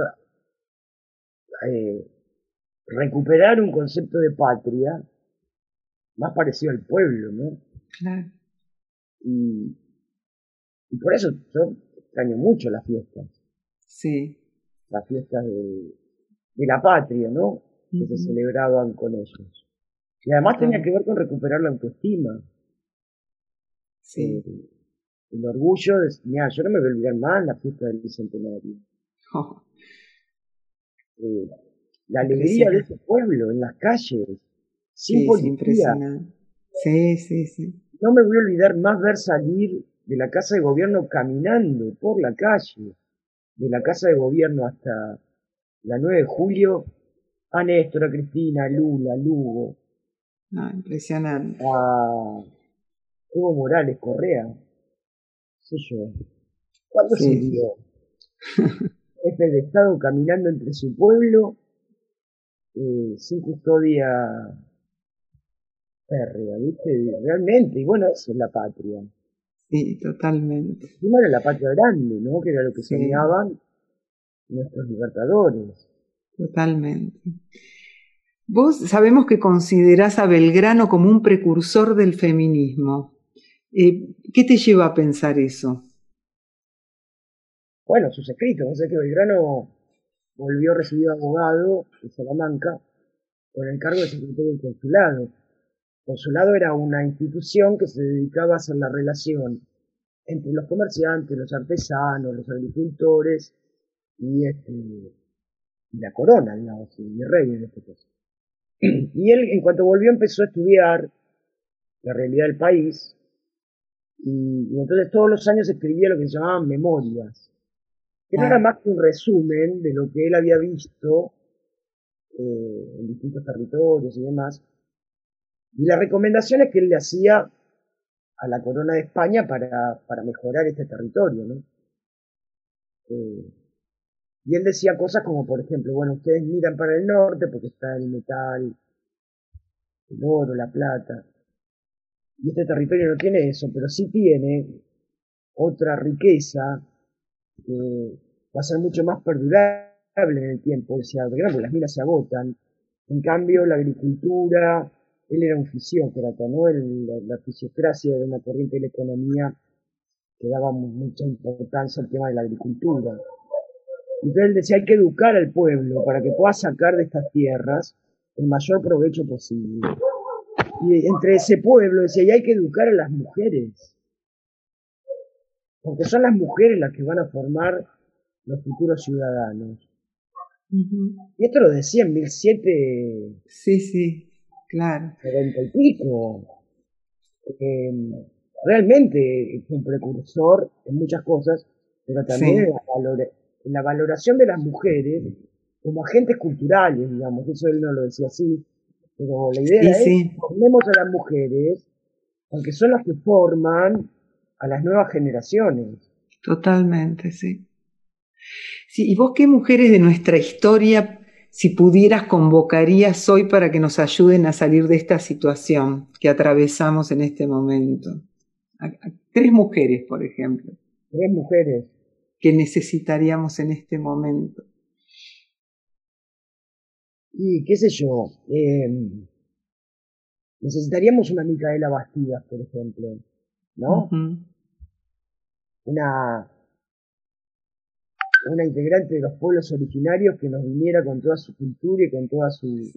Eh, recuperar un concepto de patria más parecido al pueblo, ¿no?
claro.
Y, y por eso yo extraño mucho las fiestas,
Sí.
Las fiestas de, de la patria, ¿no? Que se celebraban con ellos. Y además tenía que ver con recuperar la autoestima.
Sí.
eh, el orgullo de, mira, yo no me voy a olvidar más la fiesta del bicentenario.
Oh, (laughs)
eh, la alegría de ese pueblo en las calles, sin
sí,
policía.
Sí, sí, sí.
No me voy a olvidar más ver salir de la casa de gobierno caminando por la calle, de la casa de gobierno hasta la 9 de julio, a Néstor, a Cristina, a Lula, a Lugo,
No, impresionante.
a Evo Morales, Correa, sé yo. ¿Cuándo
Sí,
se vio jefe de Estado caminando entre su pueblo eh, sin custodia férrea, ¿viste? Realmente, y bueno, eso es la patria.
Sí, totalmente.
Encima era la patria grande, ¿no? Que era lo que
Sí.
soñaban nuestros libertadores.
Totalmente. Vos sabemos que considerás a Belgrano como un precursor del feminismo. Eh, ¿Qué te lleva a pensar eso?
Bueno, sus escritos, vos sabés que Belgrano volvió recibido abogado de Salamanca con el cargo de secretario del consulado. Consulado era una institución que se dedicaba a hacer la relación entre los comerciantes, los artesanos, los agricultores y, este, y la corona, digamos, y el rey en este caso. Y él, en cuanto volvió, empezó a estudiar la realidad del país y, y entonces todos los años escribía lo que se llamaban memorias, que no
Ah.
era más que un resumen de lo que él había visto eh, en distintos territorios y demás, y las recomendaciones que él le hacía a la corona de España para, para mejorar este territorio, ¿no? Eh, y él decía cosas como, por ejemplo, bueno, ustedes miran para el norte porque está el metal, el oro, la plata, y este territorio no tiene eso, pero sí tiene otra riqueza que va a ser mucho más perdurable en el tiempo, decía Belgrano, porque las minas se agotan. En cambio, la agricultura, él era un fisiócrata, ¿no? El- la, la fisiocracia era una corriente de la economía que daba mu- mucha importancia al tema de la agricultura. Entonces él decía, hay que educar al pueblo para que pueda sacar de estas tierras el mayor provecho posible. Y entre ese pueblo decía, y hay que educar a las mujeres, porque son las mujeres las que van a formar los futuros ciudadanos. Y esto lo decía en 1790
Sí, sí, claro.
y pico. Eh, realmente es un precursor en muchas cosas, pero también
Sí.
en, la valora- en la valoración de las mujeres como agentes culturales, digamos. Eso él no lo decía así, pero la idea
Sí,
es
sí.
formemos a las mujeres, aunque son las que forman a las nuevas generaciones.
Totalmente, sí. Sí, ¿y vos qué mujeres de nuestra historia, si pudieras, convocarías hoy para que nos ayuden a salir de esta situación que atravesamos en este momento? A- a- tres mujeres, por ejemplo,
Tres mujeres.
que necesitaríamos en este momento.
Y qué sé yo, eh, necesitaríamos una Micaela Bastidas, por ejemplo, ¿no? Una, una integrante de los pueblos originarios que nos viniera con toda su cultura y con toda su,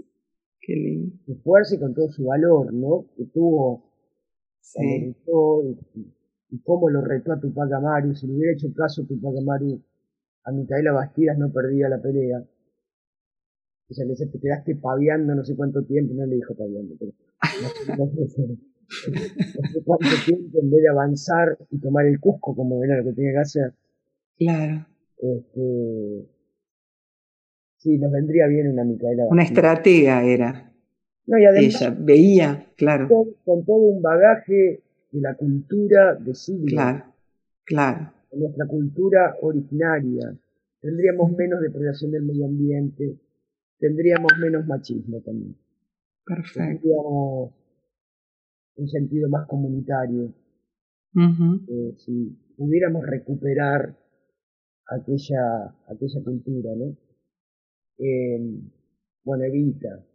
su fuerza y con todo su valor, ¿no? Que tuvo
Sí.
y, y cómo lo retó a Tupac Amaru. Si le hubiera hecho caso a Tupac Amaru, a Micaela Bastidas no perdía la pelea. O sea, le dice, te quedaste paviando no sé cuánto tiempo, no le dijo paviando, pero no, no sé cuánto tiempo en vez de avanzar y tomar el Cusco como era lo que tenía que hacer.
Claro.
Este, sí, nos vendría bien una Micaela
Una estratega era
No, y además
ella, veía, claro,
con, con todo un bagaje de la cultura de siglos,
claro, claro.
de nuestra cultura originaria. Tendríamos menos depredación del medio ambiente, tendríamos menos machismo también.
Perfecto.
Tendríamos un sentido más comunitario. Eh, si pudiéramos recuperar aquella, aquella cultura, ¿no? Eh, bueno, Evita,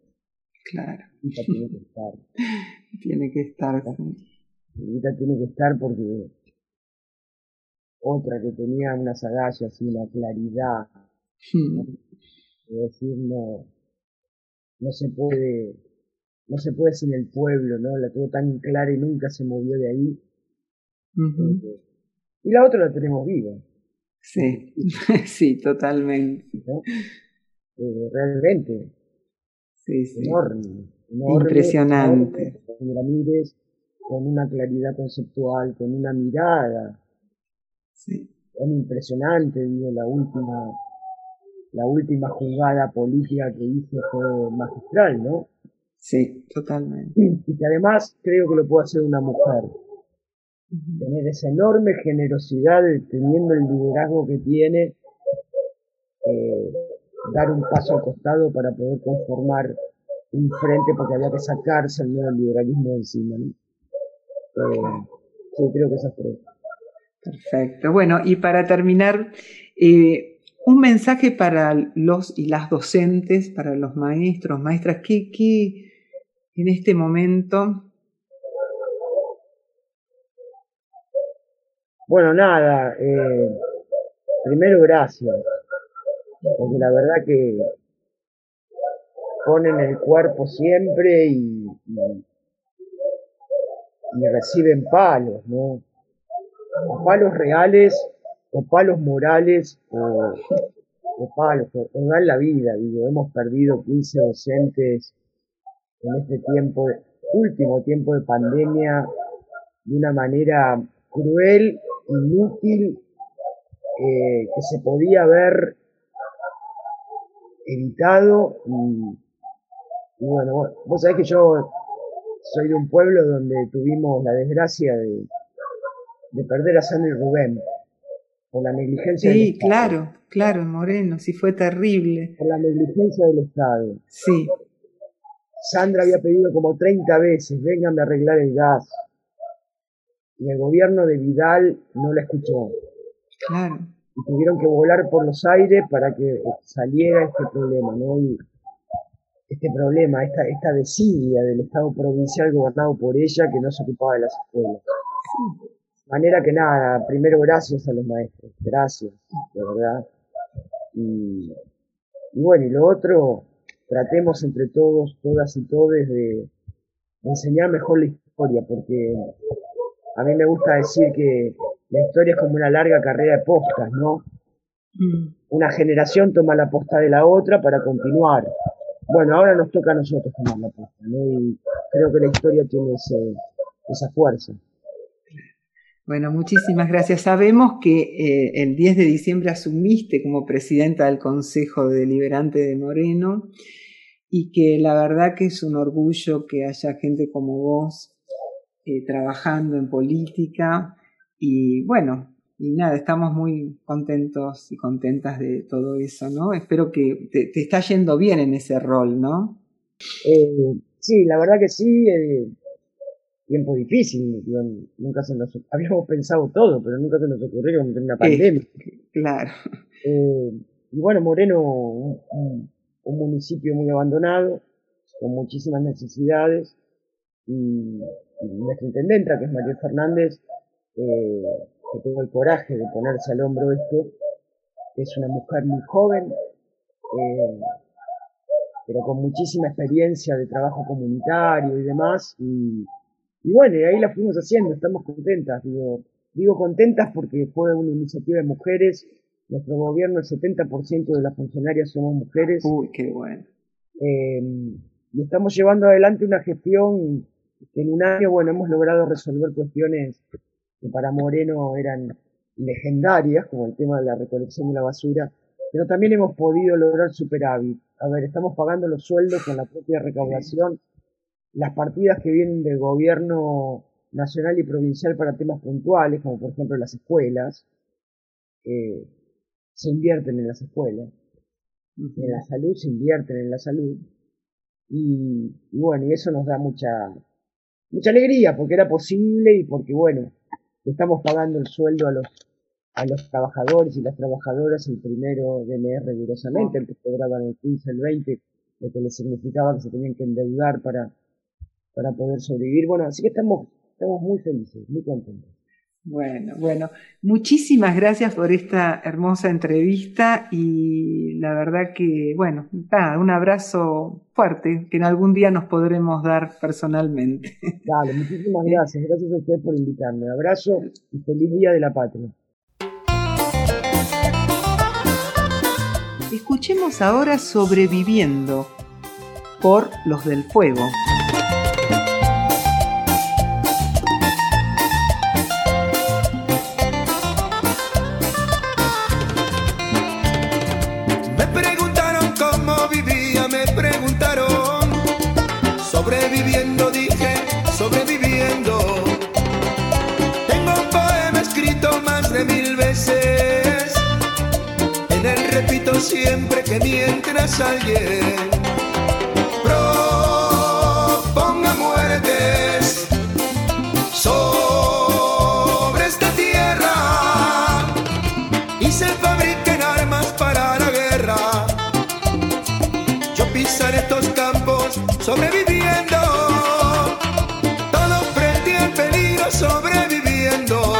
Claro,
Evita tiene que estar. (laughs)
tiene que estar. sí.
Evita tiene que estar porque otra que tenía unas agallas y una claridad,
Mm,
de decir no, no se puede, no se puede sin el pueblo, ¿no? La tuvo tan clara y nunca se movió de ahí. Y la otra la tenemos viva,
Sí, (laughs) sí, totalmente.
¿no? Eh, realmente,
Sí, sí.
enorme, enorme,
Impresionante.
enorme, con Ramírez, con una claridad conceptual, con una mirada
sí.
tan impresionante, digo, la última, la última jugada política que hizo fue magistral, ¿no?
Sí, totalmente.
Y que además creo que lo puede hacer una mujer. Tener esa enorme generosidad teniendo el liderazgo que tiene, eh, dar un paso al costado para poder conformar un frente porque había que sacarse el neoliberalismo de encima, ¿no? Eh, sí, creo que esas tres.
Perfecto. Bueno, y para terminar, eh, un mensaje para los y las docentes, para los maestros, maestras, que, que en este momento,
Bueno, nada, eh, primero gracias, porque la verdad que ponen el cuerpo siempre y, y, reciben palos, ¿no? Palos reales, o palos morales, o, o palos, o dan la vida, digo, hemos perdido 15 docentes en este tiempo, último tiempo de pandemia, de una manera cruel, inútil, eh, que se podía haber evitado. Y, y bueno, vos, vos sabés que yo soy de un pueblo donde tuvimos la desgracia de, de perder a Sandra y Rubén por la negligencia del
sí,
Estado.
claro, claro, Moreno, sí fue terrible.
Por la negligencia del Estado.
Sí,
Sandra había pedido como 30 veces, vénganme a arreglar el gas. Y el gobierno de Vidal no la escuchó.
claro,
Y tuvieron que volar por los aires para que saliera este problema, ¿no? Y este problema, esta, esta desidia del Estado provincial gobernado por ella que no se ocupaba de las escuelas. De manera que nada, primero gracias a los maestros, gracias, de verdad. Y, y bueno, y lo otro, tratemos entre todos, todas y todes de enseñar mejor la historia, porque a mí me gusta decir que la historia es como una larga carrera de postas, ¿no?
Mm,
Una generación toma la posta de la otra para continuar. Bueno, ahora nos toca a nosotros tomar la posta, ¿no? Y creo que la historia tiene ese, esa fuerza.
Bueno, muchísimas gracias. Sabemos que eh, el 10 de diciembre asumiste como presidenta del Consejo Deliberante de Moreno y que la verdad que es un orgullo que haya gente como vos eh, trabajando en política y bueno, y nada, estamos muy contentos y contentas de todo eso, ¿no? Espero que te, te está yendo bien en ese rol, ¿no?
Eh, sí, la verdad que sí, eh, tiempo difícil, nunca se nos, habíamos pensado todo, pero nunca se nos ocurrió que una pandemia.
Claro,
y bueno, Moreno, un municipio muy abandonado, con muchísimas necesidades, y, y nuestra intendenta, que es María Fernández, eh, que tuvo el coraje de ponerse al hombro esto, es una mujer muy joven, eh, pero con muchísima experiencia de trabajo comunitario y demás. Y, y bueno, y ahí la fuimos haciendo, estamos contentas. Digo, digo contentas porque fue una iniciativa de mujeres. Nuestro gobierno, el 70% de las funcionarias somos mujeres.
Uy, qué bueno.
Eh, y estamos llevando adelante una gestión que en un año, bueno, hemos logrado resolver cuestiones que para Moreno eran legendarias, como el tema de la recolección de la basura, pero también hemos podido lograr superávit. A ver, estamos pagando los sueldos con la propia recaudación, las partidas que vienen del gobierno nacional y provincial para temas puntuales, como por ejemplo las escuelas, eh, se invierten en las escuelas, en la salud se invierten en la salud, y, y bueno, y eso nos da mucha, mucha alegría porque era posible y porque bueno, estamos pagando el sueldo a los a los trabajadores y las trabajadoras el primero de mes rigurosamente, el que cobraban el 15, el 20, lo que les significaba que se tenían que endeudar para, para poder sobrevivir. Bueno, así que estamos, estamos muy felices, muy contentos.
Bueno, bueno, muchísimas gracias por esta hermosa entrevista y la verdad que, bueno, nada, un abrazo fuerte que en algún día nos podremos dar personalmente. (laughs)
Dale, muchísimas gracias, gracias a usted por invitarme. Abrazo y feliz Día de la Patria.
Escuchemos ahora Sobreviviendo por Los del Fuego.
Siempre que mientras alguien proponga muertes sobre esta tierra y se fabriquen armas para la guerra. Yo pisaré estos campos sobreviviendo, todo frente al peligro sobreviviendo.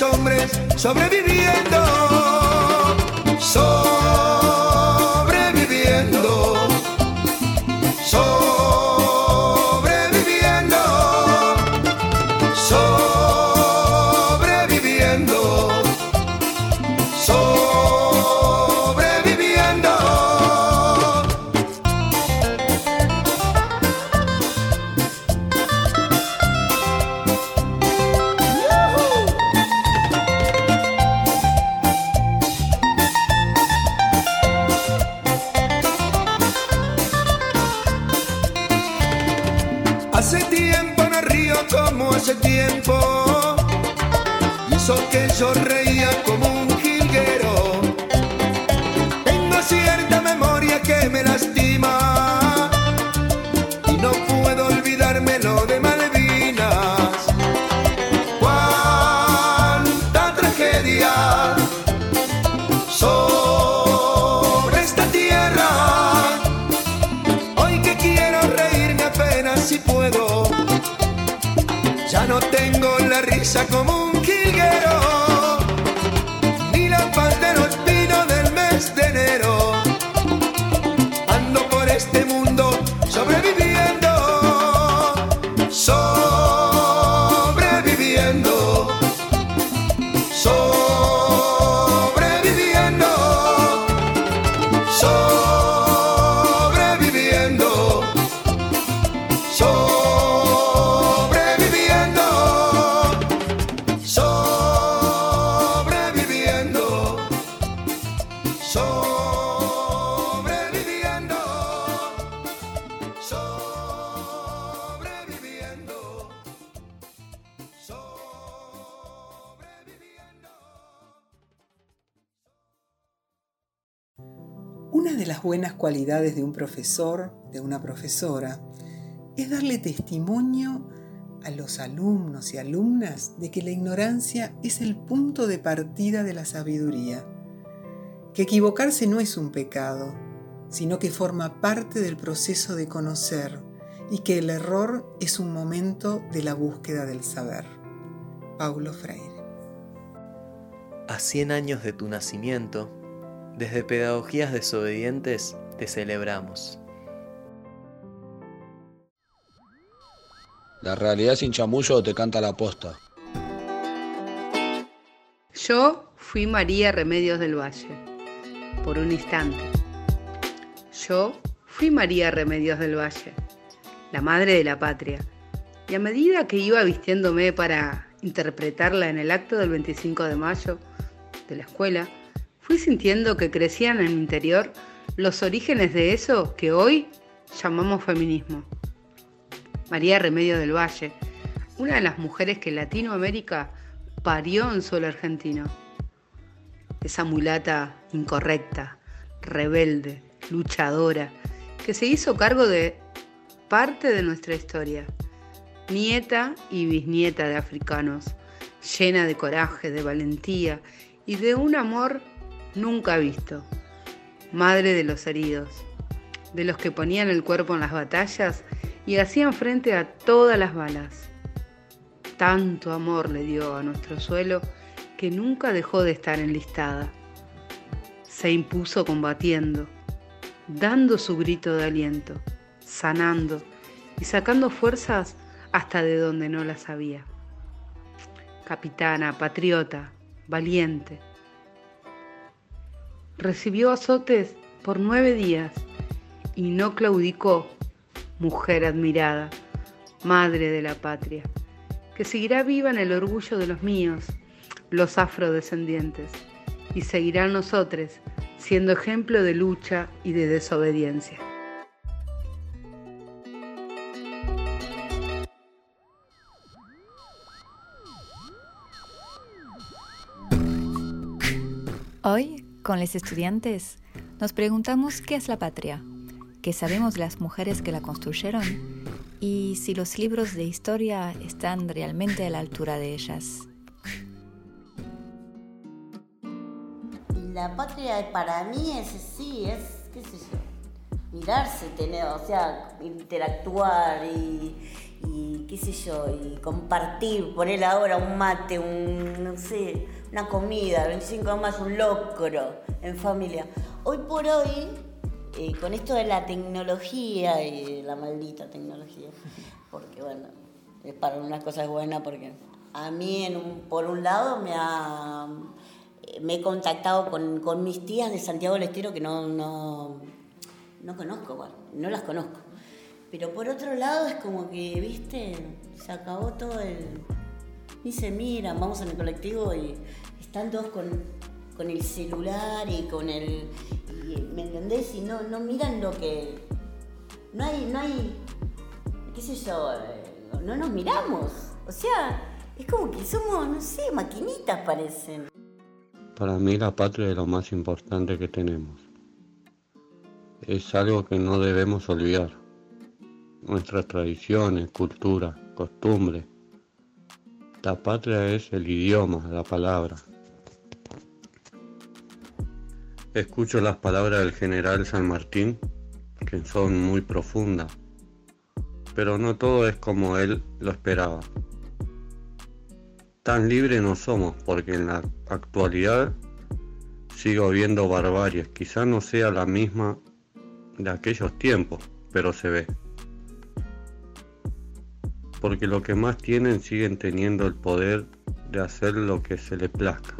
Hombres sobreviviendo, Oh. Tengo la risa como de
un profesor, de una profesora, es darle testimonio a los alumnos y alumnas de que la ignorancia es el punto de partida de la sabiduría, que equivocarse no es un pecado, sino que forma parte del proceso de conocer y que el error es un momento de la búsqueda del saber. Paulo Freire.
A 100 años de tu nacimiento, desde Pedagogías Desobedientes te celebramos.
La realidad sin chamullo te canta la posta.
Yo fui María Remedios del Valle, por un instante. Yo fui María Remedios del Valle, la madre de la patria. Y a medida que iba vistiéndome para interpretarla en el acto del 25 de mayo, de la escuela, fui sintiendo que crecían en mi interior los orígenes de eso que hoy llamamos feminismo. María Remedio del Valle, una de las mujeres que Latinoamérica parió en suelo argentino. Esa mulata incorrecta, rebelde, luchadora, que se hizo cargo de parte de nuestra historia, nieta y bisnieta de africanos, llena de coraje, de valentía y de un amor nunca visto. Madre de los heridos, de los que ponían el cuerpo en las batallas y hacían frente a todas las balas. Tanto amor le dio a nuestro suelo que nunca dejó de estar enlistada. Se impuso combatiendo, dando su grito de aliento, sanando y sacando fuerzas hasta de donde no las había. Capitana, patriota, valiente. Recibió azotes por nueve días y no claudicó, mujer admirada, madre de la patria, que seguirá viva en el orgullo de los míos, los afrodescendientes, y seguirá en nosotros siendo ejemplo de lucha y de desobediencia.
Hoy, con los estudiantes, nos preguntamos qué es la patria, qué sabemos las mujeres que la construyeron y si los libros de historia están realmente a la altura de ellas.
La patria para mí es sí, es, qué sé yo, mirarse, tener, o sea, interactuar y, y qué sé yo, y compartir, poner ahora un mate, un, no sé, una comida, 25 más un locro en familia. Hoy por hoy, eh, con esto de la tecnología y la maldita tecnología, porque bueno, es para unas cosas buenas porque a mí en un, por un lado me ha me he contactado con, mis tías de Santiago del Estero que no, no, no conozco, no las conozco. Pero por otro lado es como que, viste, se acabó todo el ni se miran, vamos en el colectivo y están todos con, el celular y con el. ¿Me entendés? Y no, no miran lo que. No hay, no hay. qué sé yo, eh, no nos miramos. O sea, es como que somos, no sé, maquinitas parecen.
Para mí la patria es lo más importante que tenemos. Es algo que no debemos olvidar. Nuestras tradiciones, cultura, costumbres la patria es el idioma, la palabra. Escucho las palabras del general San Martín, que son muy profundas, pero no todo es como él lo esperaba. Tan libres no somos, porque en la actualidad sigo viendo barbaries, quizá no sea la misma de aquellos tiempos, pero se ve porque lo que más tienen siguen teniendo el poder de hacer lo que se les plazca.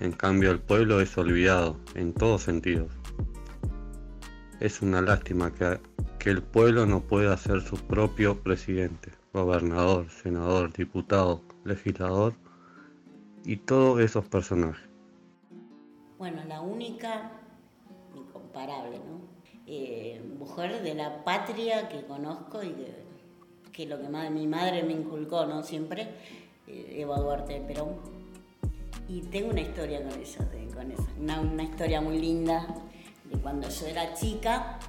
En cambio el pueblo es olvidado en todos sentidos. Es una lástima que, que el pueblo no pueda ser su propio presidente, gobernador, senador, diputado, legislador y todos esos personajes.
Bueno, la única, incomparable, ¿no? Eh, mujer de la patria que conozco y que que lo que mi madre me inculcó, ¿no? Siempre, eh, Eva Duarte de Perón. Y tengo una historia con ella, con esa. Una, historia muy linda de cuando yo era chica.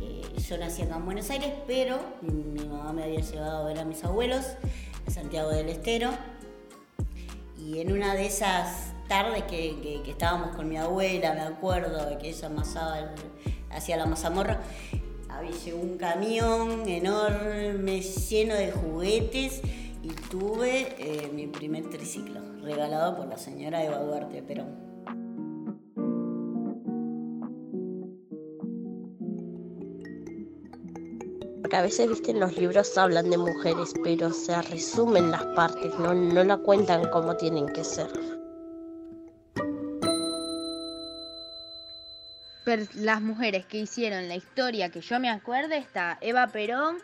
Eh, yo nací acá en Buenos Aires, pero mi mamá me había llevado a ver a mis abuelos a Santiago del Estero. Y en una de esas tardes que, estábamos con mi abuela, me acuerdo, que ella amasaba, hacía la mazamorra, había un camión enorme lleno de juguetes y tuve eh, mi primer triciclo. regalado por la señora Eva Duarte Perón.
Porque a veces, viste, en los libros hablan de mujeres, pero se resumen las partes, no, no la cuentan como tienen que ser.
Las mujeres que hicieron la historia que yo me acuerdo está Eva Perón,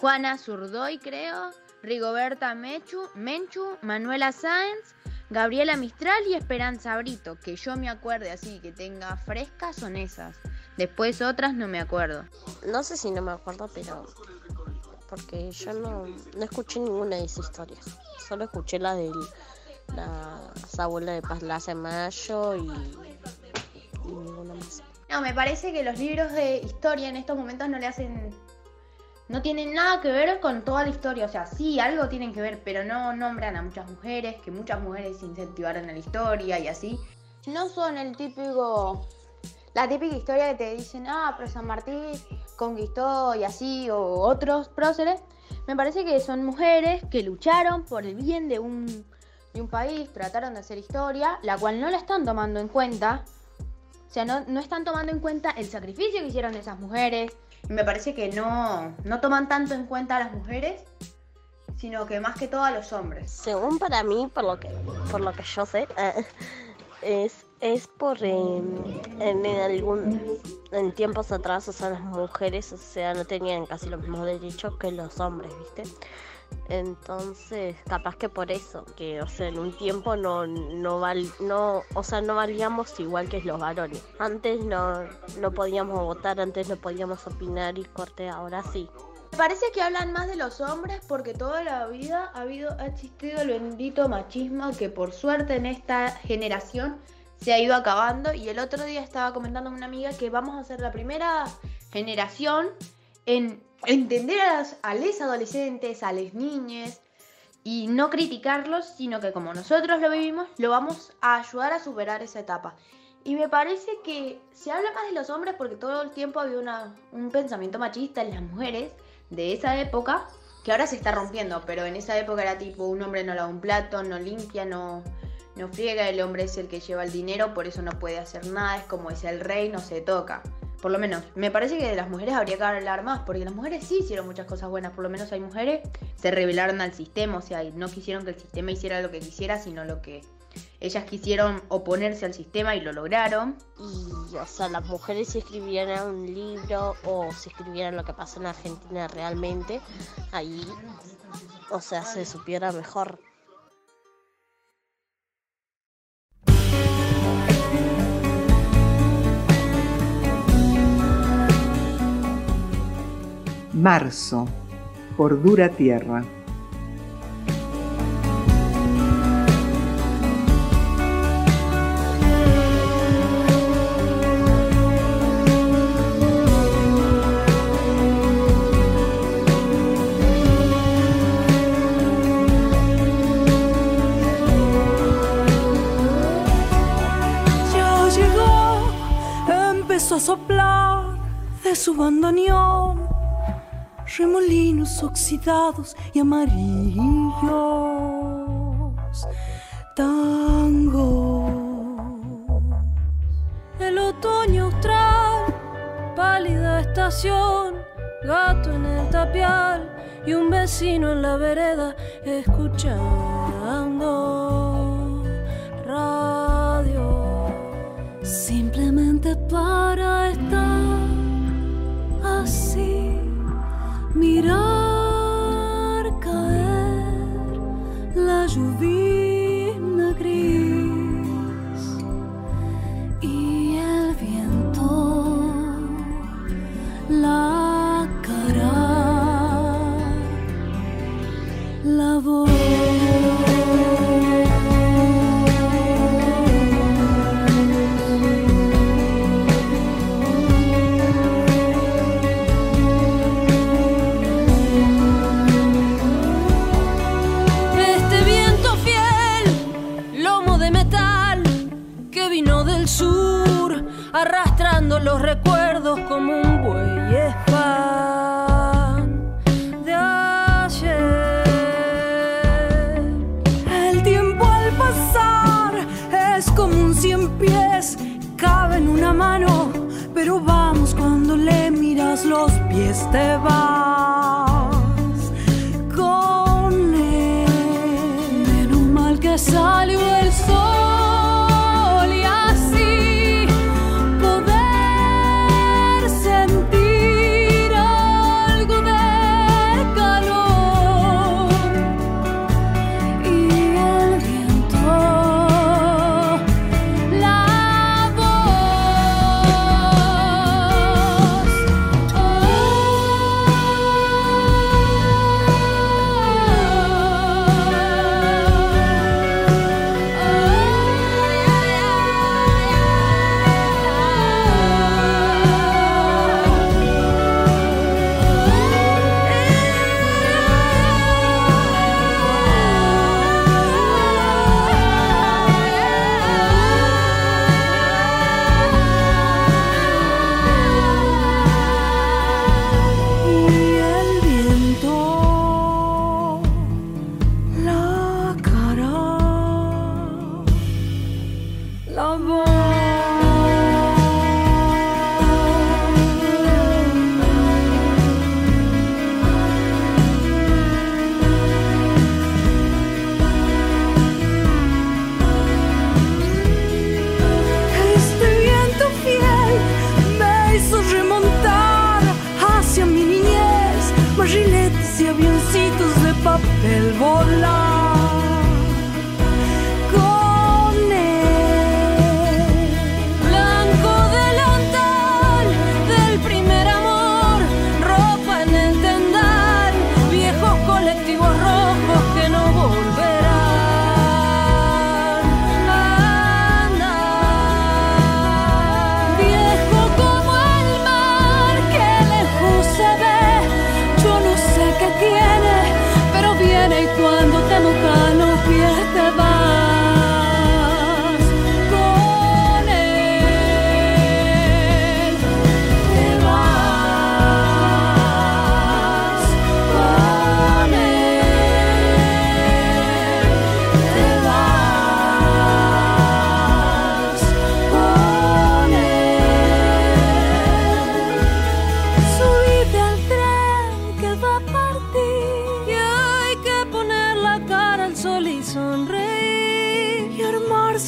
Juana Zurdoy creo, Rigoberta Mechu, Menchu, Manuela Sáenz, Gabriela Mistral y Esperanza Brito, que yo me acuerde así que tenga frescas son esas. Después otras no me acuerdo.
No sé si no me acuerdo, pero. Porque yo no, no escuché ninguna de esas historias. Solo escuché la de la abuela de Plaza de Mayo y, y ninguna más.
No, me parece que los libros de historia en estos momentos no le hacen. No tienen nada que ver con toda la historia. O sea, sí, algo tienen que ver, pero no nombran a muchas mujeres, que muchas mujeres incentivaron a la historia y así. No son el típico. La típica historia que te dicen, ah, pero San Martín conquistó y así, o otros próceres. Me parece que son mujeres que lucharon por el bien de un, de un país, trataron de hacer historia, la cual no la están tomando en cuenta. O sea, no, no están tomando en cuenta el sacrificio que hicieron esas mujeres. Y me parece que no, no toman tanto en cuenta a las mujeres, sino que más que todo a los hombres.
Según para mí, por lo que, por lo que yo sé, eh, (laughs) es, es por en, en algún en tiempos atrás, o sea, las mujeres, o sea, no tenían casi los mismos derechos que los hombres, ¿viste? Entonces, capaz que por eso, que o sea, en un tiempo no, no val, no, o sea, no valíamos igual que los varones. Antes no, no podíamos votar, antes no podíamos opinar y corte, ahora sí.
Me parece que hablan más de los hombres porque toda la vida ha habido, ha existido el bendito machismo que por suerte en esta generación se ha ido acabando. Y el otro día estaba comentando con una amiga que vamos a ser la primera generación en entender a, las, adolescentes, a las niñas y no criticarlos, sino que como nosotros lo vivimos, lo vamos a ayudar a superar esa etapa. Y me parece que se habla más de los hombres porque todo el tiempo había un pensamiento machista en las mujeres de esa época que ahora se está rompiendo, pero en esa época era tipo un hombre no lava un plato, no limpia, no, no friega, el hombre es el que lleva el dinero, por eso no puede hacer nada, es como es el rey, no se toca. Por lo menos, me parece que de las mujeres habría que hablar más, porque las mujeres sí hicieron muchas cosas buenas, por lo menos hay mujeres, se rebelaron al sistema, o sea, no quisieron que el sistema hiciera lo que quisiera, sino lo que ellas quisieron oponerse al sistema y lo lograron.
Y, o sea, las mujeres si escribieran un libro o si escribieran lo que pasa en Argentina realmente, ahí, o sea, se supiera mejor.
Marzo, por dura tierra.
Llegó, empezó a soplar de su bandoneón, remolinos oxidados y amarillos, tango. El otoño austral, pálida estación, gato en el tapial y un vecino en la vereda escuchando radio. Simplemente para estar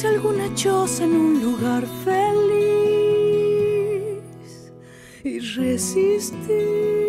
alguna choza en un lugar feliz y resistir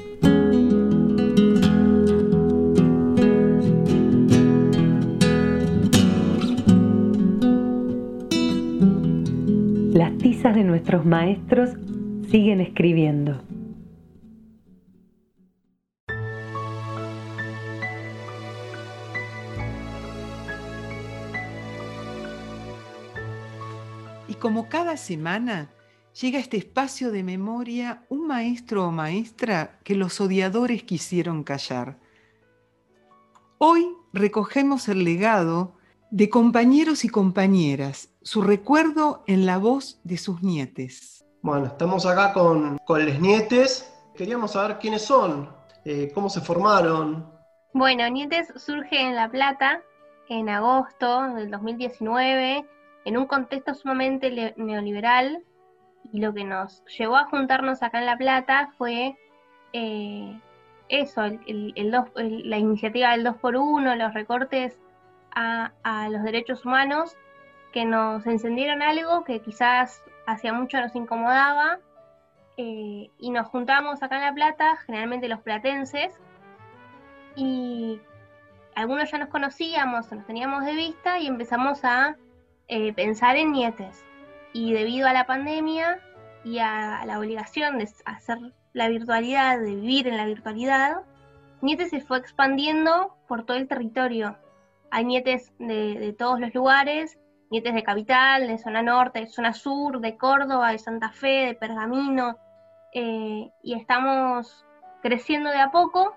De nuestros maestros siguen escribiendo.
Y como cada semana llega a este espacio de memoria un maestro o maestra que los odiadores quisieron callar. Hoy recogemos el legado de compañeros y compañeras, su recuerdo en la voz de sus nietes.
Bueno, estamos acá con, con les nietes. Queríamos saber quiénes son, eh, cómo se formaron.
Bueno, Nietes surge en La Plata en agosto del 2019, en un contexto sumamente neoliberal, y lo que nos llevó a juntarnos acá en La Plata fue eh, eso, el- el- el dos- el- la iniciativa del 2x1, los recortes a, a los derechos humanos, que nos encendieron algo que quizás hacía mucho nos incomodaba eh, y nos juntamos acá en La Plata, generalmente los platenses, y algunos ya nos conocíamos, nos teníamos de vista y empezamos a eh, pensar en nietes. Y debido a la pandemia y a la obligación de hacer la virtualidad, de vivir en la virtualidad, Nietes se fue expandiendo por todo el territorio. Hay nietes de, todos los lugares, nietes de Capital, de zona norte, de zona sur, de Córdoba, de Santa Fe, de Pergamino, eh, y estamos creciendo de a poco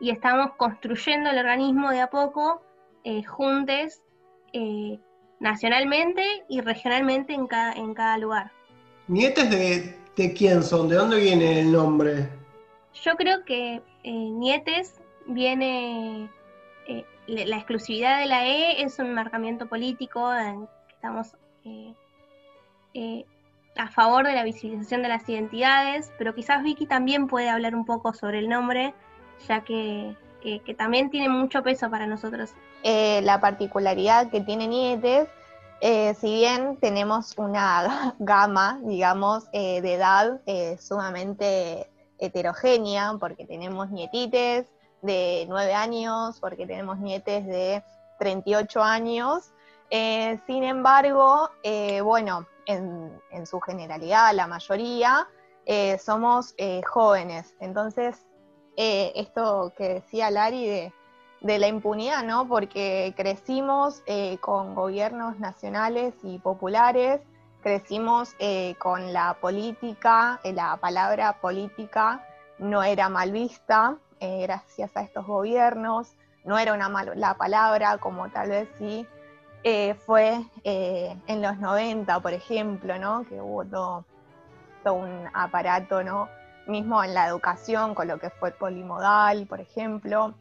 y estamos construyendo el organismo de a poco, eh, juntes, eh, nacionalmente y regionalmente en cada, en cada lugar.
¿Nietes de, de quién son? ¿De dónde viene el nombre?
Yo creo que Nietes viene la exclusividad de la E es un marcamiento político, en que estamos a favor de la visibilización de las identidades, pero quizás Vicky también puede hablar un poco sobre el nombre, ya que, también tiene mucho peso para nosotros.
Eh, la particularidad que tiene Nietes, eh, si bien tenemos una (laughs) gama, digamos, eh, de edad sumamente heterogénea, porque tenemos nietites de 9 años, porque tenemos nietes de 38 años, sin embargo, bueno, en, su generalidad, la mayoría, eh, somos eh, jóvenes. Entonces, eh, esto que decía Lari de, de, la impunidad, ¿no? Porque crecimos con gobiernos nacionales y populares, crecimos con la política, la palabra política no era mal vista gracias a estos gobiernos, no era una mala palabra como tal vez sí eh, fue eh, en los 90, por ejemplo, ¿no? que hubo todo, un aparato, ¿no? mismo en la educación, con lo que fue polimodal, por ejemplo,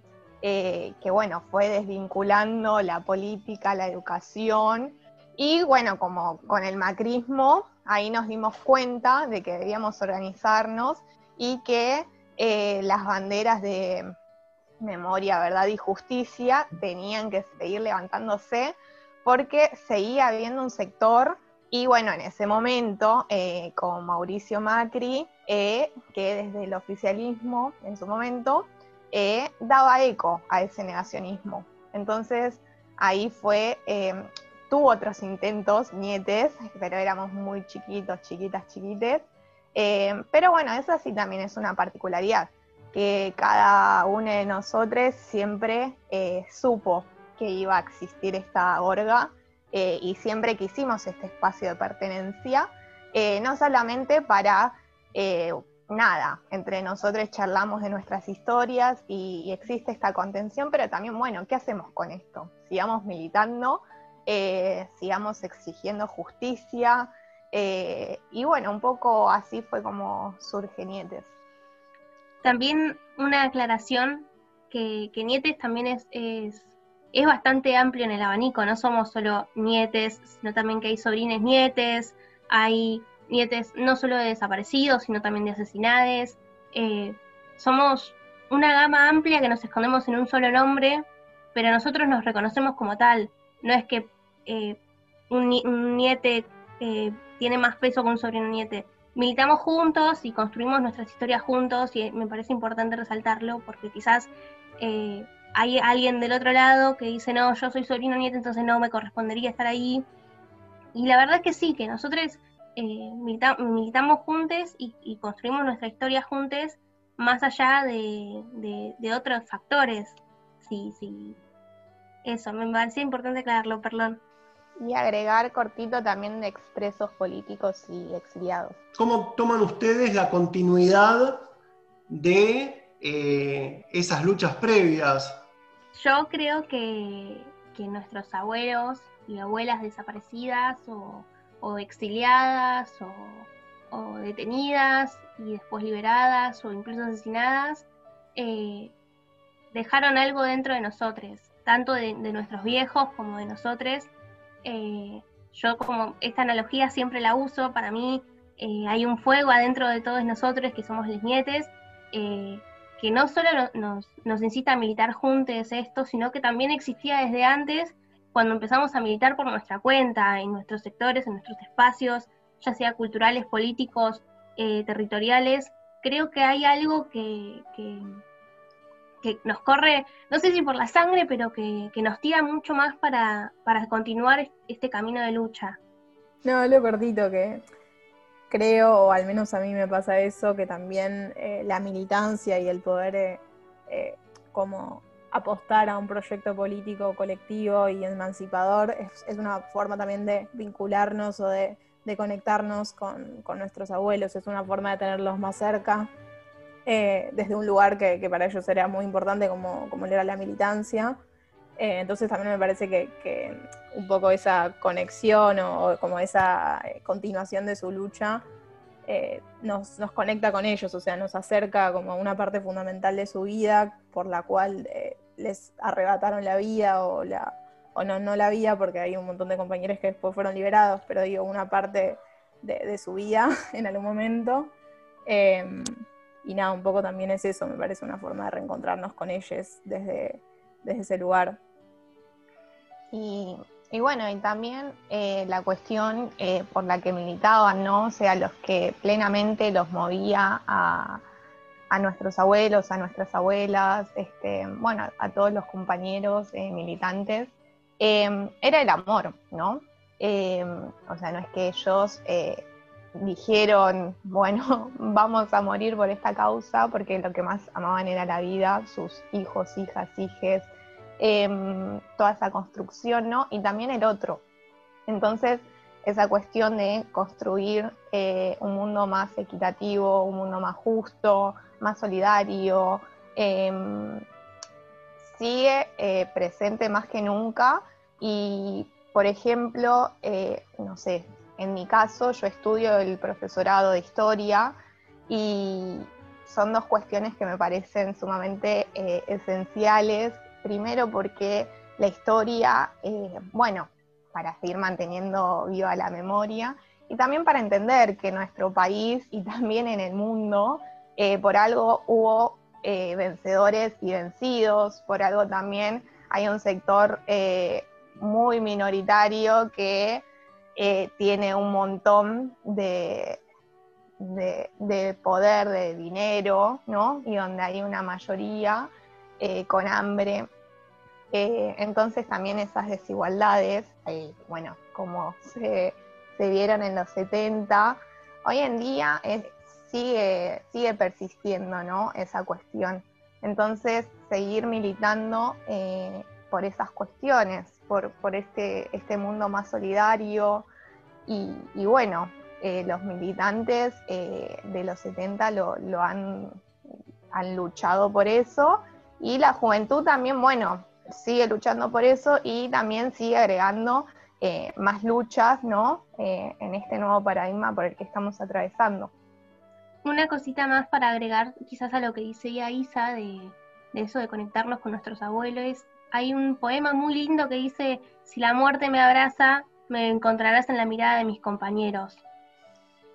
eh, que bueno, fue desvinculando la política, la educación, y bueno, como con el macrismo, ahí nos dimos cuenta de que debíamos organizarnos y que las banderas de memoria, verdad y justicia tenían que seguir levantándose porque seguía habiendo un sector, y bueno, en ese momento, eh, con Mauricio Macri, eh, que desde el oficialismo en su momento, eh, daba eco a ese negacionismo. Entonces, ahí fue, tuvo otros intentos, nietes, pero éramos muy chiquitos, chiquitas, chiquites. Pero bueno, esa sí también es una particularidad, que cada uno de nosotros siempre supo que iba a existir esta orga eh, y siempre quisimos este espacio de pertenencia, eh, no solamente para eh, nada, entre nosotros charlamos de nuestras historias y, existe esta contención, pero también, bueno, ¿qué hacemos con esto? Sigamos militando, sigamos exigiendo justicia, y bueno, un poco así fue como surge Nietes.
También una aclaración que, Nietes también es es bastante amplio en el abanico, no somos solo nietes, sino también que hay sobrines nietes, hay nietes no solo de desaparecidos, sino también de asesinades. Eh, somos una gama amplia que nos escondemos en un solo nombre, pero nosotros nos reconocemos como tal. No es que eh, un, niete eh, tiene más peso que un sobrino niete. Militamos juntos y construimos nuestras historias juntos y me parece importante resaltarlo porque quizás hay alguien del otro lado que dice, no, yo soy sobrino nieto, entonces no me correspondería estar ahí. Y la verdad es que sí, que nosotros eh, militamos juntos y, construimos nuestra historia juntos, más allá de, otros factores. Sí, sí. Eso, me parecía importante aclararlo, perdón.
Y agregar cortito también de expresos políticos y exiliados.
¿Cómo toman ustedes la continuidad de eh, esas luchas previas?
Yo creo que, nuestros abuelos y abuelas desaparecidas o, exiliadas o, detenidas y después liberadas o incluso asesinadas, eh, dejaron algo dentro de nosotros, tanto de, nuestros viejos como de nosotros. Eh, yo como esta analogía siempre la uso, para mí eh, hay un fuego adentro de todos nosotros que somos les nietes, que no solo nos, incita a militar juntos esto, sino que también existía desde antes cuando empezamos a militar por nuestra cuenta, en nuestros sectores, en nuestros espacios, ya sea culturales, políticos, eh, territoriales, creo que hay algo que, nos corre, no sé si por la sangre, pero que, nos tira mucho más para, para continuar este camino de lucha.
No, lo cortito que creo, o al menos a mí me pasa eso, que también eh, la militancia y el poder eh, eh, como apostar a un proyecto político colectivo y emancipador es, una forma también de vincularnos o de, conectarnos con, nuestros abuelos, es una forma de tenerlos más cerca, desde un lugar que, para ellos era muy importante como, como era la militancia. entonces también me parece que un poco esa conexión o, como esa eh, continuación de su lucha eh, nos, conecta con ellos, o sea, nos acerca como una parte fundamental de su vida por la cual eh, les arrebataron la vida o, la, o no, no la vida, porque hay un montón de compañeros que después fueron liberados, pero digo, una parte de, su vida (laughs) en algún momento. Y nada, un poco también es eso, me parece una forma de reencontrarnos con ellos desde, desde ese lugar.
Y y bueno, y también eh, la cuestión eh, por la que militaban, ¿no? O sea, los que plenamente los movía a, nuestros abuelos, a nuestras abuelas, este, bueno, a todos los compañeros eh, militantes, era el amor, ¿no? o sea, no es que ellos dijeron, bueno, (laughs) vamos a morir por esta causa, porque lo que más amaban era la vida, sus hijos, hijas, hijes, Em, toda esa construcción, ¿no? Y también el otro. Entonces, esa cuestión de construir eh, un mundo más equitativo, un mundo más justo, más solidario, em, sigue eh, presente más que nunca y, por ejemplo, eh, no sé, en mi caso yo estudio el profesorado de historia y son dos cuestiones que me parecen sumamente esenciales. Primero porque la historia, eh, bueno, para seguir manteniendo viva la memoria y también para entender que nuestro país y también en el mundo, eh, por algo hubo eh, vencedores y vencidos, por algo también hay un sector muy minoritario que tiene un montón de, de, poder, de dinero, ¿no? Y donde hay una mayoría con hambre eh, entonces también esas desigualdades, eh, bueno, como se, vieron en los 70, hoy en día sigue, sigue persistiendo ¿no? esa cuestión. Entonces, seguir militando eh, por esas cuestiones, por, este, este mundo más solidario y, bueno, los militantes de los 70 lo, lo han, luchado por eso y la juventud también, bueno, sigue luchando por eso y también sigue agregando eh, más luchas ¿no? Eh, en este nuevo paradigma por el que estamos atravesando.
Una cosita más para agregar quizás a lo que dice Isa de, de eso de conectarnos con nuestros abuelos. Hay un poema muy lindo que dice, si la muerte me abraza, me encontrarás en la mirada de mis compañeros.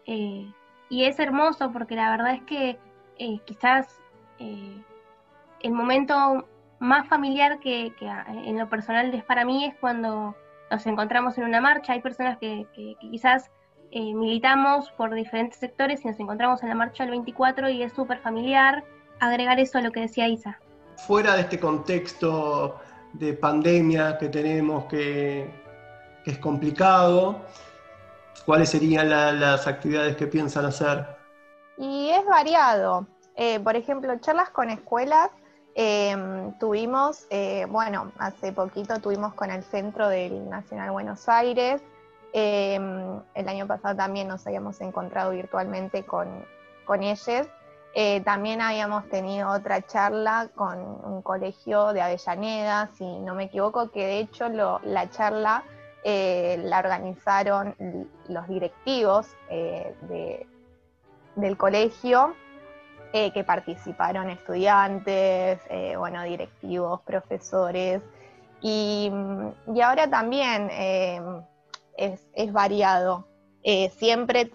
Eh, y es hermoso porque la verdad es que quizás el momento más familiar que, en lo personal es para mí es cuando nos encontramos en una marcha. Hay personas que, quizás eh, militamos por diferentes sectores y nos encontramos en la marcha del 24 y es súper familiar. Agregar eso a lo que decía Isa.
Fuera de este contexto de pandemia que tenemos, que, es complicado, ¿cuáles serían las actividades que piensan hacer?
Y es variado. Eh, por ejemplo, charlas con escuelas Em, tuvimos, eh, bueno, hace poquito tuvimos con el Centro del Nacional Buenos Aires. El año pasado también nos habíamos encontrado virtualmente con, con ellos. Eh, también habíamos tenido otra charla con un colegio de Avellaneda, si no me equivoco, que de hecho la charla eh, la organizaron los directivos del colegio eh, que participaron estudiantes, eh, bueno, directivos, profesores, y, ahora también eh, es, variado. siempre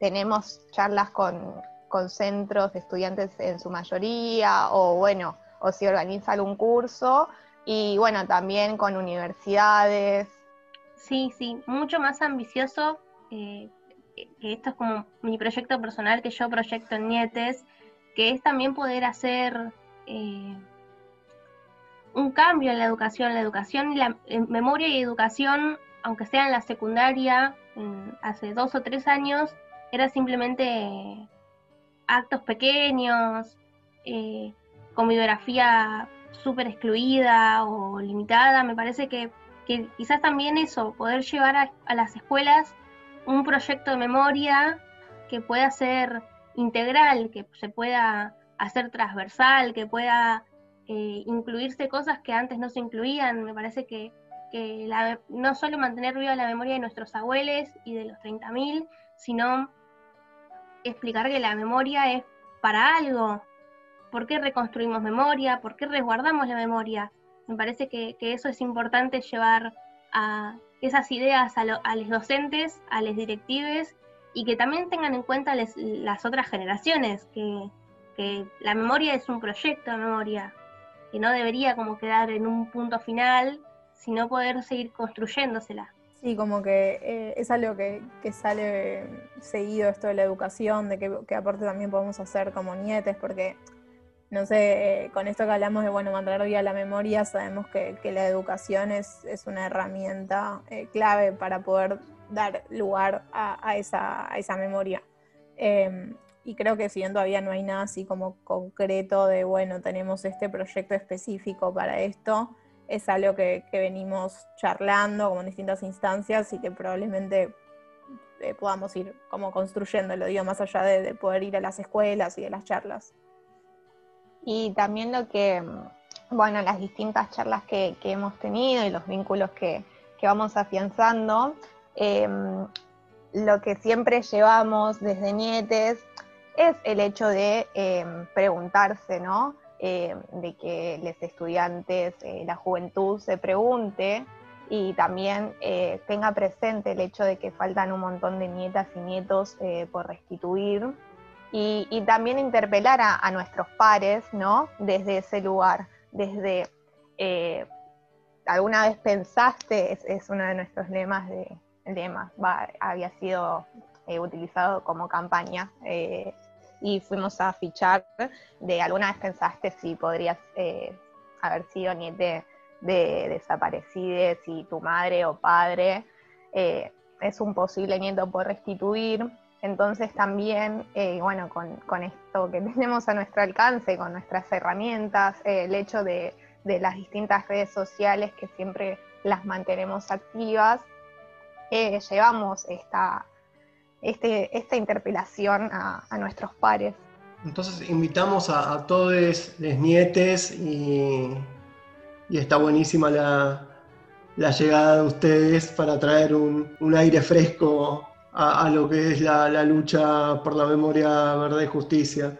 tenemos charlas con, con, centros de estudiantes en su mayoría, o bueno, o si organiza algún curso, y bueno, también con universidades.
Sí, sí, mucho más ambicioso. Eh, esto es como mi proyecto personal que yo proyecto en Nietes, que es también poder hacer eh, un cambio en la educación. La educación, la memoria y educación, aunque sea en la secundaria, hace dos o tres años, era simplemente actos pequeños, eh, con biografía súper excluida o limitada. Me parece que, quizás también eso, poder llevar a, las escuelas un proyecto de memoria que pueda ser integral, que se pueda hacer transversal, que pueda eh, incluirse cosas que antes no se incluían. Me parece que, no solo mantener viva la memoria de nuestros abuelos y de los 30.000, sino explicar que la memoria es para algo. ¿Por qué reconstruimos memoria? ¿Por qué resguardamos la memoria? Me parece que, eso es importante llevar a esas ideas a, los docentes, a los directivos y que también tengan en cuenta las otras generaciones, que, que la memoria es un proyecto de memoria, que no debería como quedar en un punto final, sino poder seguir construyéndosela.
Sí, como que eh, es algo que, sale seguido esto de la educación, de que, aparte también podemos hacer como nietes, porque, no sé, eh, con esto que hablamos de, bueno, mantener viva la memoria, sabemos que, la educación es, una herramienta eh, clave para poder dar lugar a, esa, memoria. Em, y creo que si bien todavía no hay nada así como concreto de, bueno, tenemos este proyecto específico para esto, es algo que, venimos charlando como en distintas instancias y que probablemente eh, podamos ir como construyéndolo, digo, más allá de, poder ir a las escuelas y de las charlas.
Y también lo que, bueno, las distintas charlas que, hemos tenido y los vínculos que, vamos afianzando, em, lo que siempre llevamos desde Nietes es el hecho de em, preguntarse, ¿no? Eh, de que los estudiantes, eh, la juventud se pregunte y también eh, tenga presente el hecho de que faltan un montón de nietas y nietos por restituir y, también interpelar a, nuestros pares, ¿no? Desde ese lugar, desde alguna vez pensaste, es, uno de nuestros lemas de lemas, había sido utilizado como campaña y fuimos a fichar de alguna vez pensaste si podrías eh, haber sido niete de desaparecidos y tu madre o padre eh, es un posible nieto por restituir. Entonces también, eh, bueno, con, esto que (laughs) tenemos a nuestro alcance, con nuestras herramientas, el hecho de, las distintas redes sociales que siempre las mantenemos activas, llevamos esta, este, esta interpelación a, nuestros pares.
Entonces invitamos a, todos los nietes y, está buenísima la, llegada de ustedes para traer un, aire fresco a, lo que es la, lucha por la memoria, verdad y justicia.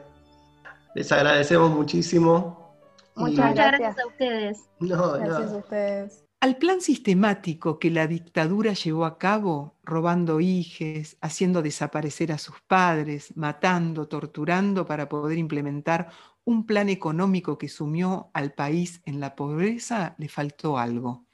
Les agradecemos muchísimo.
Muchas gracias a ustedes.
gracias a ustedes.
Al plan sistemático que la dictadura llevó a cabo, robando hijes, haciendo desaparecer a sus padres, matando, torturando para poder implementar un plan económico que sumió al país en la pobreza, le faltó algo.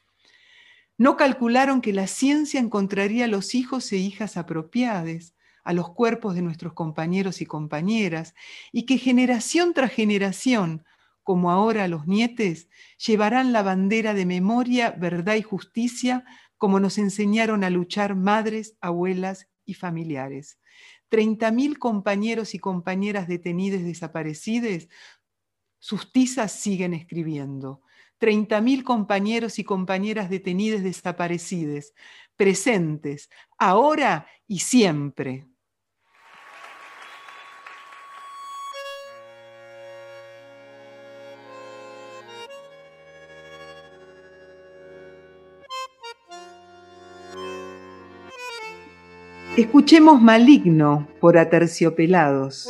No calcularon que la ciencia encontraría a los hijos e hijas apropiadas, a los cuerpos de nuestros compañeros y compañeras, y que generación tras generación como ahora los nietes, llevarán la bandera de memoria, verdad y justicia, como nos enseñaron a luchar madres, abuelas y familiares. 30.000 compañeros y compañeras detenidas desaparecidas, sus tizas siguen escribiendo. 30.000 compañeros y compañeras detenidas desaparecidas, presentes, ahora y siempre. Escuchemos Maligno por Aterciopelados.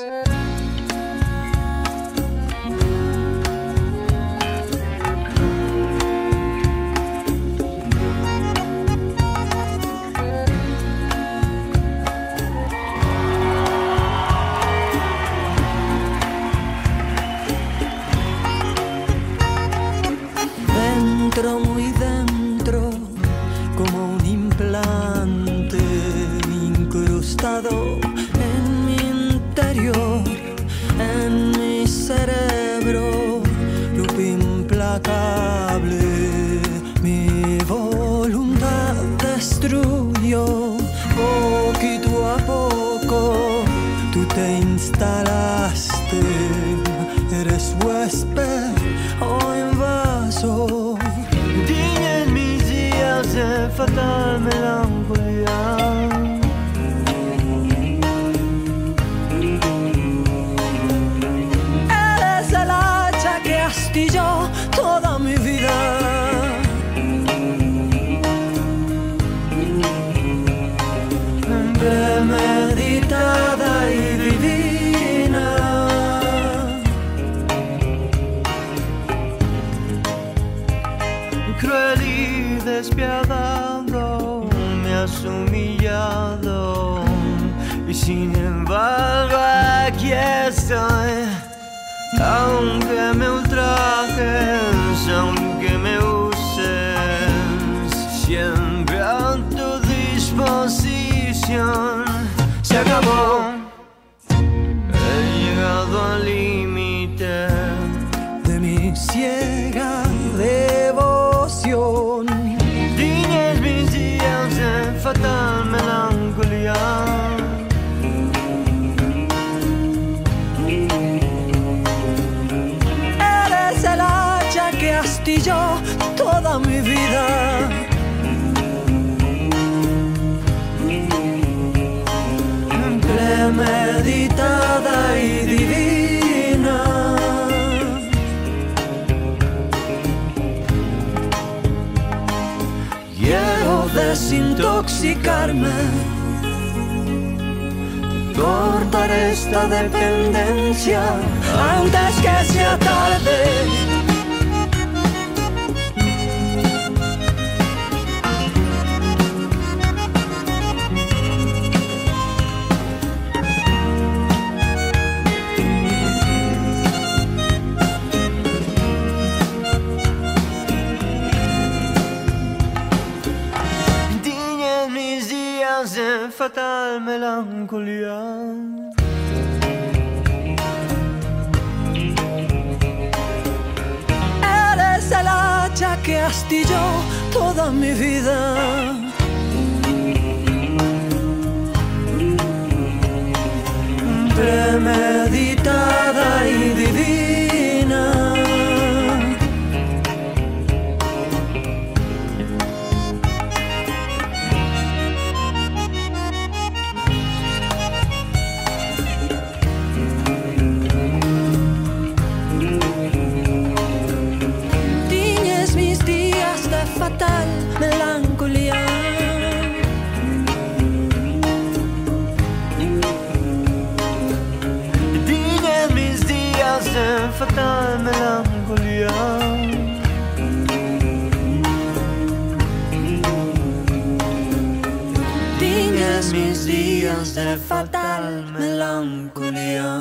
Destruyó poquito a poco. Tú te instalaste, eres huésped o invasor. Dime en mis días de fatal melancolía. Aunque me ultrajes, aunque me uses, siempre a tu disposición. Se acabó. Desintoxicarme, cortar esta dependencia antes que sea tarde. Fatal melancolía. Eres el hacha que astilló toda mi vida. Premeditada de fatal melancolía.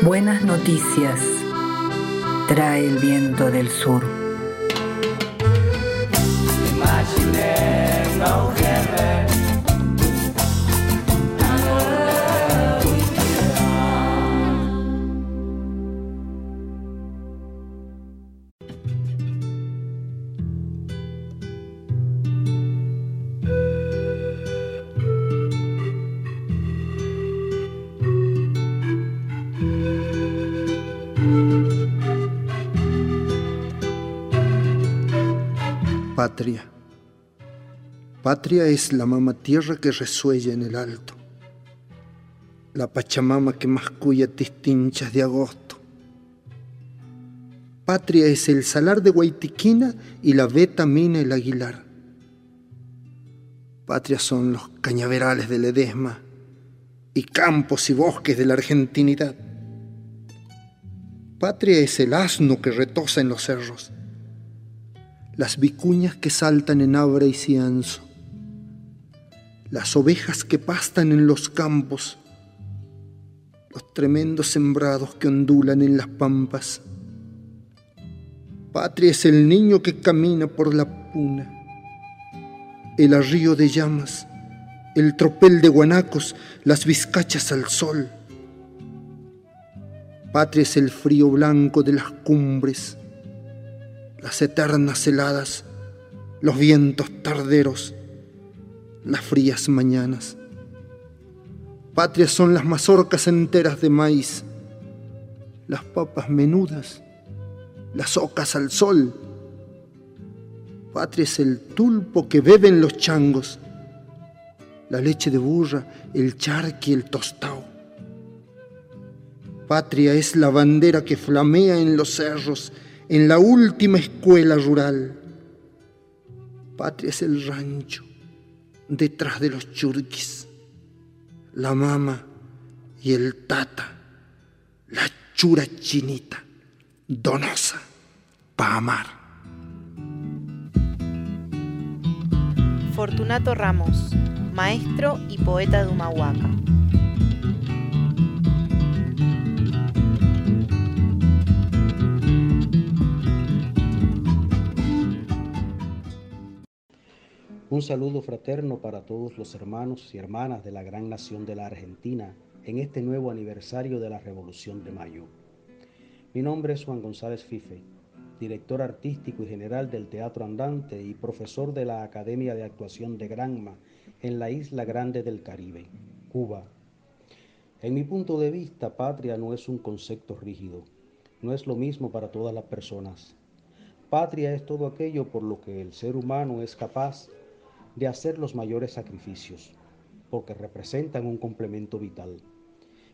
Buenas noticias trae el viento del sur.
Patria. Patria es la mamá tierra que resuella en el alto. La Pachamama que masculla tistinchas de agosto. Patria es el salar de Guaitiquina y la Beta Mina el Aguilar. Patria son los cañaverales del Edesma y campos y bosques de la argentinidad. Patria es el asno que retosa en los cerros, las vicuñas que saltan en abra y cianzo, las ovejas que pastan en los campos, los tremendos sembrados que ondulan en las pampas. Patria es el niño que camina por la puna, el arrío de llamas, el tropel de guanacos, las vizcachas al sol. Patria es el frío blanco de las cumbres, las eternas heladas, los vientos tarderos, las frías mañanas. Patria son las mazorcas enteras de maíz, las papas menudas, las ocas al sol. Patria es el tulpo que beben los changos, la leche de burra, el charqui, el tostao. Patria es la bandera que flamea en los cerros, en la última escuela rural. Patria es el rancho, detrás de los churquis, la mama y el tata, la chura chinita, donosa, pa' amar.
Fortunato Ramos, maestro y poeta de Humahuaca.
Un saludo fraterno para todos los hermanos y hermanas de la gran nación de la Argentina en este nuevo aniversario de la Revolución de Mayo. Mi nombre es Juan González Fife, director artístico y general del Teatro Andante y profesor de la Academia de Actuación de Granma en la isla grande del Caribe, Cuba. En mi punto de vista, patria no es un concepto rígido, no es lo mismo para todas las personas. Patria es todo aquello por lo que el ser humano es capaz de hacer los mayores sacrificios, porque representan un complemento vital.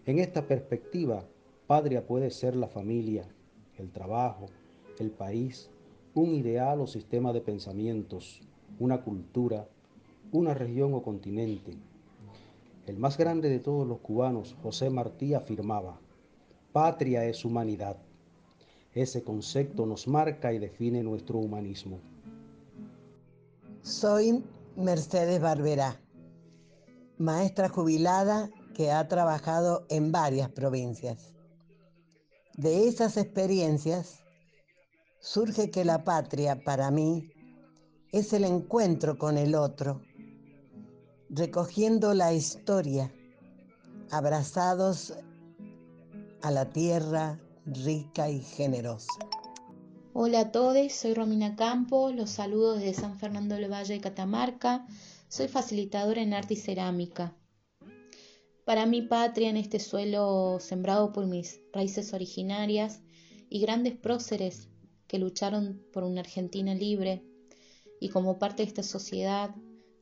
En esta perspectiva, patria puede ser la familia, el trabajo, el país, un ideal o sistema de pensamientos, una cultura, una región o continente. El más grande de todos los cubanos, José Martí, afirmaba, patria es humanidad. Ese concepto nos marca y define nuestro humanismo.
Soy Mercedes Barberá, maestra jubilada que ha trabajado en varias provincias. De esas experiencias surge que la patria para mí es el encuentro con el otro, recogiendo la historia, abrazados a la tierra rica y generosa.
Hola a todos, soy Romina Campos, los saludo desde San Fernando del Valle de Catamarca, soy facilitadora en arte y cerámica. Para mi patria en este suelo sembrado por mis raíces originarias y grandes próceres que lucharon por una Argentina libre y como parte de esta sociedad,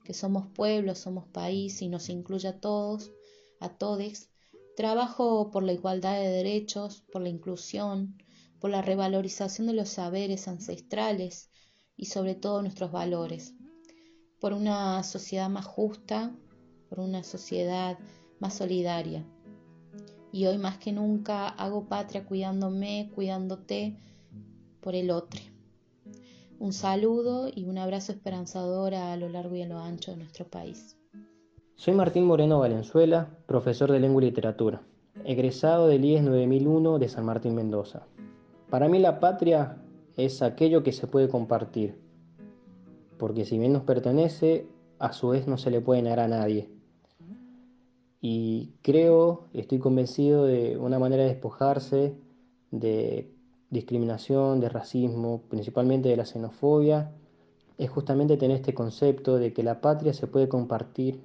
que somos pueblo, somos país y nos incluye a todos, a todes, trabajo por la igualdad de derechos, por la inclusión, por la revalorización de los saberes ancestrales y sobre todo nuestros valores, por una sociedad más justa, por una sociedad más solidaria. Y hoy más que nunca hago patria cuidándome, cuidándote por el otro. Un saludo y un abrazo esperanzador a lo largo y a lo ancho de nuestro país.
Soy Martín Moreno Valenzuela, profesor de lengua y literatura, egresado del IES 9001 de San Martín Mendoza. Para mí la patria es aquello que se puede compartir, porque si bien nos pertenece, a su vez no se le puede negar a nadie. Y creo, estoy convencido de una manera de despojarse de discriminación, de racismo, principalmente de la xenofobia, es justamente tener este concepto de que la patria se puede compartir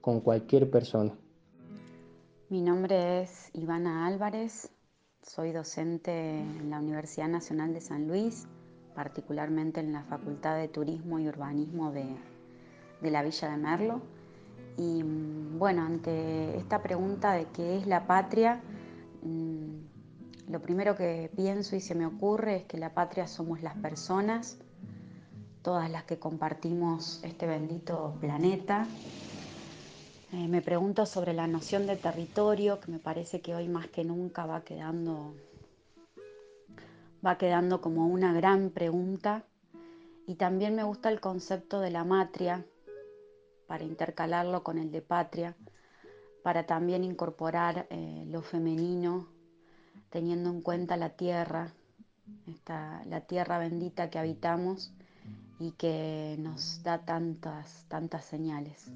con cualquier persona.
Mi nombre es Ivana Álvarez, soy docente en la Universidad Nacional de San Luis, particularmente en la Facultad de Turismo y Urbanismo de, la Villa de Merlo. Y mm, bueno, ante esta pregunta de qué es la patria, mm, lo primero que pienso y se me ocurre es que la patria somos las personas, todas las que compartimos este bendito planeta eh, me pregunto sobre la noción de territorio, que me parece que hoy más que nunca va quedando, va quedando como una gran pregunta. Y también me gusta el concepto de la matria, para intercalarlo con el de patria, para también incorporar eh, lo femenino, teniendo en cuenta la tierra, esta, la tierra bendita que habitamos y que nos da tantas, tantas señales.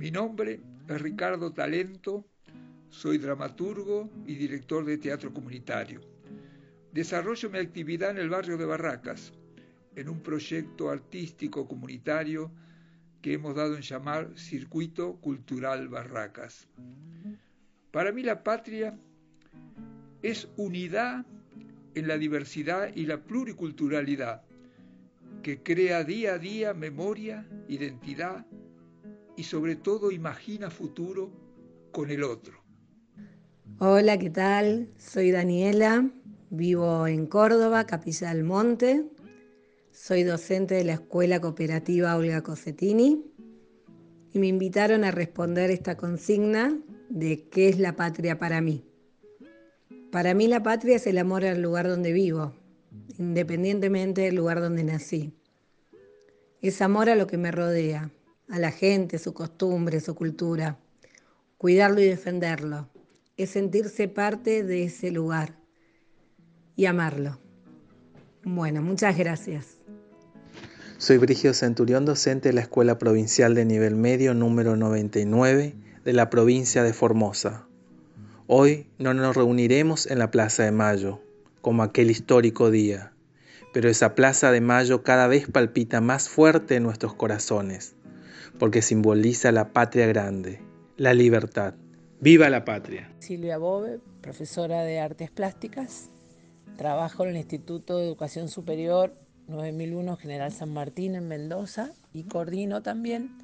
Mi nombre es Ricardo Talento, soy dramaturgo y director de teatro comunitario. Desarrollo mi actividad en el barrio de Barracas, en un proyecto artístico comunitario que hemos dado en llamar Circuito Cultural Barracas. Para mí la patria es unidad en la diversidad y la pluriculturalidad, que crea día a día memoria, identidad y sobre todo imagina futuro con el otro.
Hola, ¿qué tal? Soy Daniela, vivo en Córdoba, Capilla del Monte. Soy docente de la Escuela Cooperativa Olga Cosetini y me invitaron a responder esta consigna de qué es la patria para mí. Para mí la patria es el amor al lugar donde vivo, independientemente del lugar donde nací. Es amor a lo que me rodea, a la gente, su costumbre, su cultura. Cuidarlo y defenderlo. Es sentirse parte de ese lugar y amarlo. Bueno, muchas gracias.
Soy Brigio Centurión, docente de la Escuela Provincial de Nivel Medio número 99 de la provincia de Formosa. Hoy no nos reuniremos en la Plaza de Mayo, como aquel histórico día, pero esa Plaza de Mayo cada vez palpita más fuerte en nuestros corazones, porque simboliza la patria grande, la libertad. ¡Viva la patria!
Silvia Bobe, profesora de Artes Plásticas, trabajo en el Instituto de Educación Superior 9001 General San Martín en Mendoza y coordino también,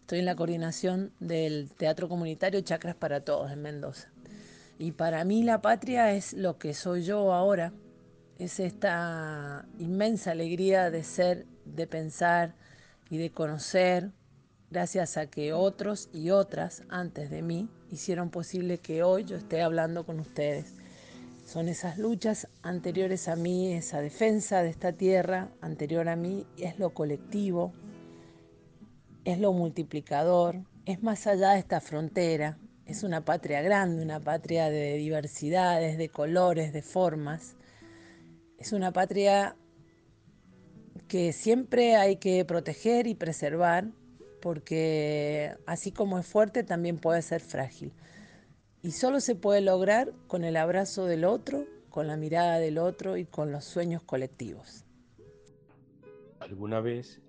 estoy en la coordinación del Teatro Comunitario Chacras para Todos en Mendoza. Y para mí la patria es lo que soy yo ahora, es esta inmensa alegría de ser, de pensar y de conocer, gracias a que otros y otras antes de mí hicieron posible que hoy yo esté hablando con ustedes. Son esas luchas anteriores a mí, esa defensa de esta tierra anterior a mí, es lo colectivo, es lo multiplicador, es más allá de esta frontera, es una patria grande, una patria de diversidades, de colores, de formas. Es una patria que siempre hay que proteger y preservar porque así como es fuerte también puede ser frágil. Y solo se puede lograr con el abrazo del otro, con la mirada del otro y con los sueños colectivos.
Alguna vez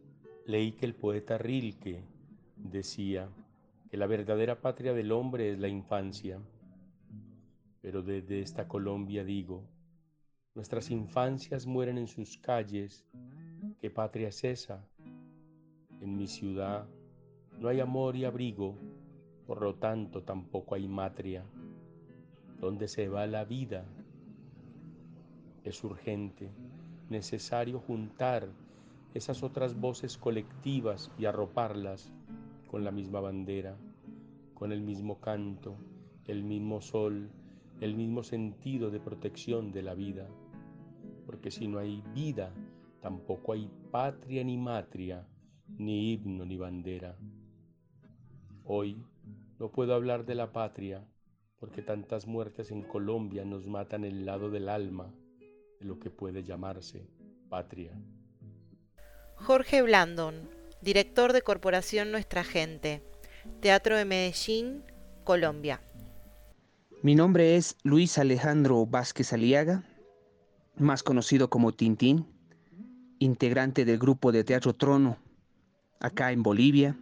leí que el poeta Rilke decía, que la verdadera patria del hombre es la infancia. Pero desde esta Colombia digo, nuestras infancias mueren en sus calles, ¿qué patria es esa? En mi ciudad no hay amor y abrigo, por lo tanto tampoco hay matria. ¿Dónde se va la vida? Es urgente, necesario juntar esas otras voces colectivas y arroparlas con la misma bandera, con el mismo canto, el mismo sol, el mismo sentido de protección de la vida. Porque si no hay vida, tampoco hay patria ni matria, ni himno ni bandera. Hoy no puedo hablar de la patria porque tantas muertes en Colombia nos matan el lado del alma de lo que puede llamarse patria.
Jorge Blandon, director de Corporación Nuestra Gente, Teatro de Medellín, Colombia.
Mi nombre es Luis Alejandro Vázquez Aliaga, más conocido como Tintín, integrante del grupo de Teatro Trono, acá en Bolivia.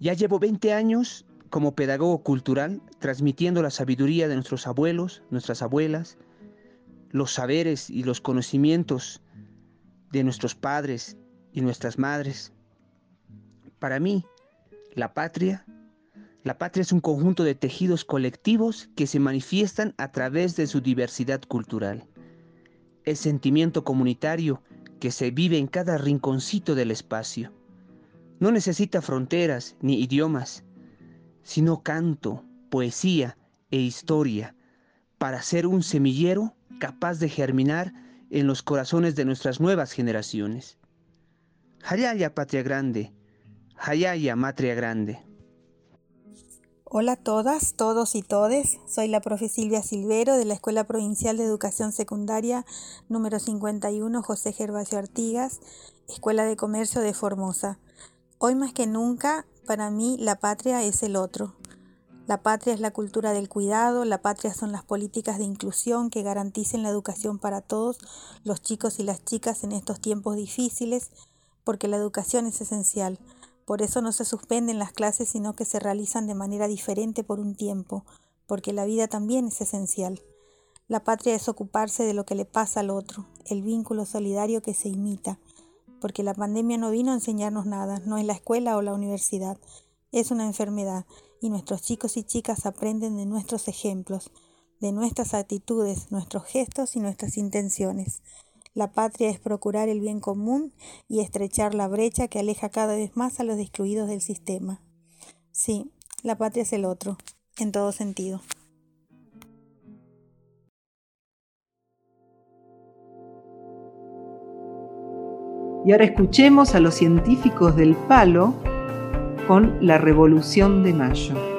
Ya llevo 20 años como pedagogo cultural, transmitiendo la sabiduría de nuestros abuelos, nuestras abuelas, los saberes y los conocimientos de nuestros padres y nuestras madres. Para mí, la patria, la patria es un conjunto de tejidos colectivos que se manifiestan a través de su diversidad cultural. El sentimiento comunitario que se vive en cada rinconcito del espacio. No necesita fronteras ni idiomas, sino canto, poesía e historia para ser un semillero capaz de germinar en los corazones de nuestras nuevas generaciones. Hayaya Patria Grande, Hayaya Matria Grande.
Hola a todas, todos y todes. Soy la profe Silvia Silvero de la Escuela Provincial de Educación Secundaria número 51 José Gervasio Artigas, Escuela de Comercio de Formosa. Hoy más que nunca, para mí la patria es el otro. La patria es la cultura del cuidado, la patria son las políticas de inclusión que garanticen la educación para todos los chicos y las chicas en estos tiempos difíciles, porque la educación es esencial. Por eso no se suspenden las clases, sino que se realizan de manera diferente por un tiempo, porque la vida también es esencial. La patria es ocuparse de lo que le pasa al otro, el vínculo solidario que se imita, porque la pandemia no vino a enseñarnos nada, no es la escuela o la universidad, es una enfermedad y nuestros chicos y chicas aprenden de nuestros ejemplos, de nuestras actitudes, nuestros gestos y nuestras intenciones. La patria es procurar el bien común y estrechar la brecha que aleja cada vez más a los excluidos del sistema. Sí, la patria es el otro, en todo sentido.
Y ahora escuchemos a los científicos del palo con la Revolución de Mayo.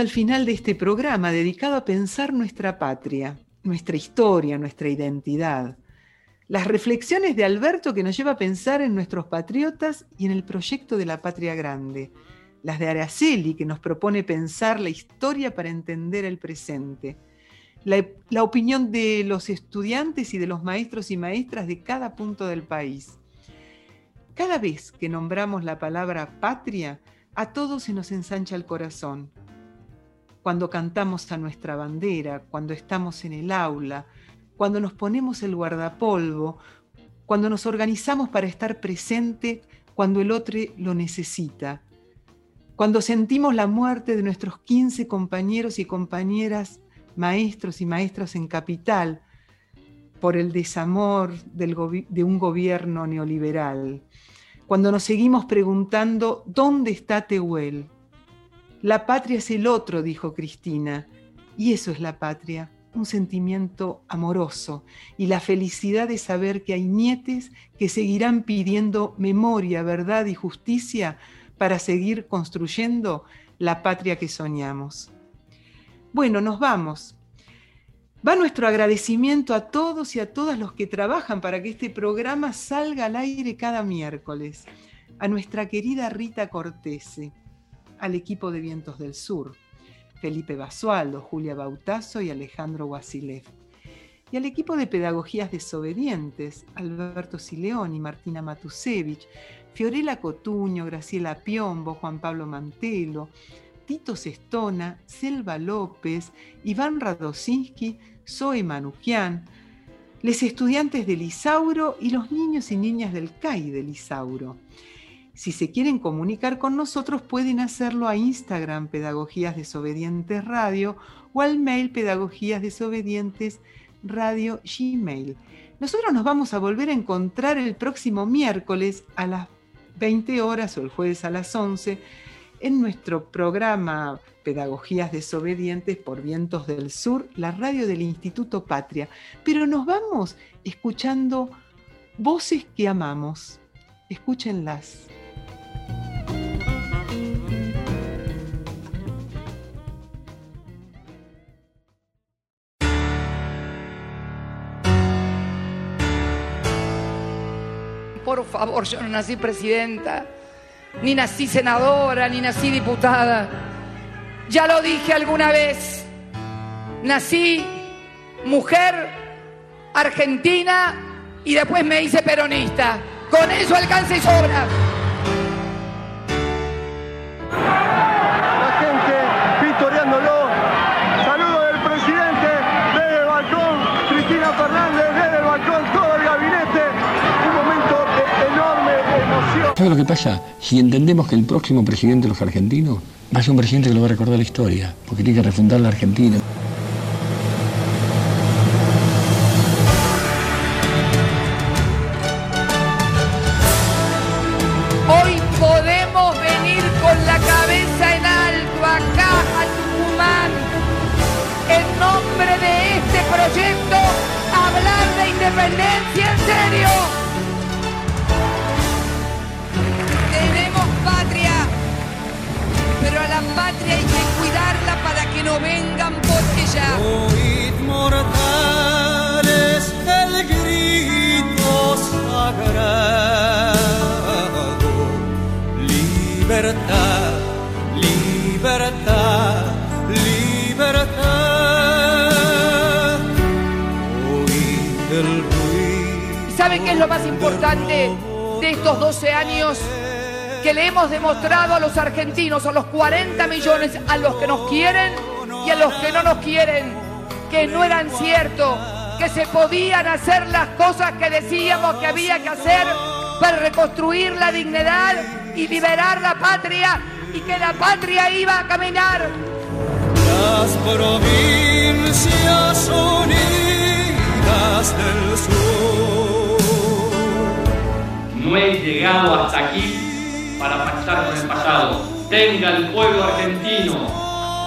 Al
final de este programa dedicado a pensar nuestra patria, nuestra historia, nuestra identidad. Las reflexiones de Alberto que nos lleva a pensar en nuestros patriotas y en el proyecto de la patria grande. Las de Araceli que nos propone pensar la historia para entender el presente. La, la opinión de los estudiantes y de los maestros y maestras de cada punto del país. Cada vez que nombramos la palabra patria, a todos se nos ensancha el corazón. Cuando cantamos a nuestra bandera, cuando estamos en el aula, cuando nos ponemos el guardapolvo, cuando nos organizamos para estar presente cuando el otro lo necesita, cuando sentimos la muerte de nuestros 15 compañeros y compañeras, maestros y maestras en capital, por el desamor de un gobierno neoliberal, cuando nos seguimos preguntando dónde está Tehuel. La patria es el otro, dijo Cristina, y eso es la patria, un sentimiento amoroso y la felicidad de saber que hay nietes que seguirán pidiendo memoria, verdad y justicia para seguir construyendo la patria que soñamos. Bueno, nos vamos. Va nuestro agradecimiento a todos y a todas los que trabajan para que este programa salga al aire cada miércoles. A nuestra querida Rita Cortese, al equipo de Vientos del Sur, Felipe Basualdo, Julia Bautazo y Alejandro Wasilev. Y al equipo de Pedagogías Desobedientes, Alberto Sileoni, Martina Matusevich, Fiorella Cotuño, Graciela Piombo, Juan Pablo Mantelo, Tito Sestona, Selva López, Iván Radosinski, Zoe Manuquian, los estudiantes del Isauro y los niños y niñas del CAI del Isauro. Si se quieren comunicar con nosotros, pueden hacerlo a Instagram Pedagogías Desobedientes Radio o al mail Pedagogías Desobedientes Radio Gmail. Nosotros nos vamos a volver a encontrar el próximo miércoles a las 20 horas o el jueves a las 11 en nuestro programa Pedagogías Desobedientes por Vientos del Sur, la radio del Instituto Patria. Pero nos vamos escuchando voces que amamos. Escúchenlas.
Por favor, yo no nací presidenta ni nací senadora, ni nací diputada. Ya lo dije alguna vez, nací mujer argentina y después me hice peronista. Con eso alcanza y sobra.
¿Sabe lo que pasa? Si entendemos que el próximo presidente de los argentinos va a ser un presidente que lo va a recordar la historia, porque tiene que refundar la Argentina.
Lo más importante de estos 12 años? Que le hemos demostrado a los argentinos, a los 40 millones, a los que nos quieren y a los que no nos quieren, que no eran cierto, que se podían hacer las cosas que decíamos que había que hacer para reconstruir la dignidad y liberar la patria y que la patria iba a caminar.
Las provincias unidas del sur.
No he llegado hasta aquí para pactar con el pasado. Tenga el pueblo argentino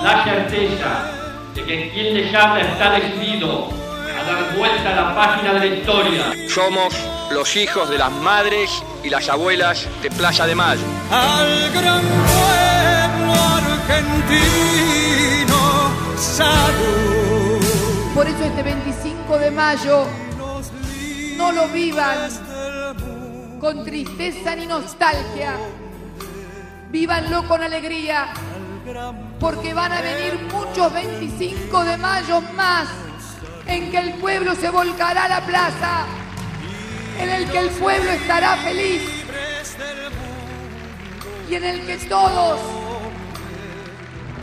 la certeza de que quien les habla está decidido a dar vuelta a la página de la historia.
Somos los hijos de las madres y las abuelas de Plaza de Mayo.
Al gran pueblo argentino, salud.
Por eso este 25 de mayo no lo vivan con tristeza ni nostalgia, vívanlo con alegría, porque van a venir muchos 25 de mayo más en que el pueblo se volcará a la plaza, en el que el pueblo estará feliz y en el que todos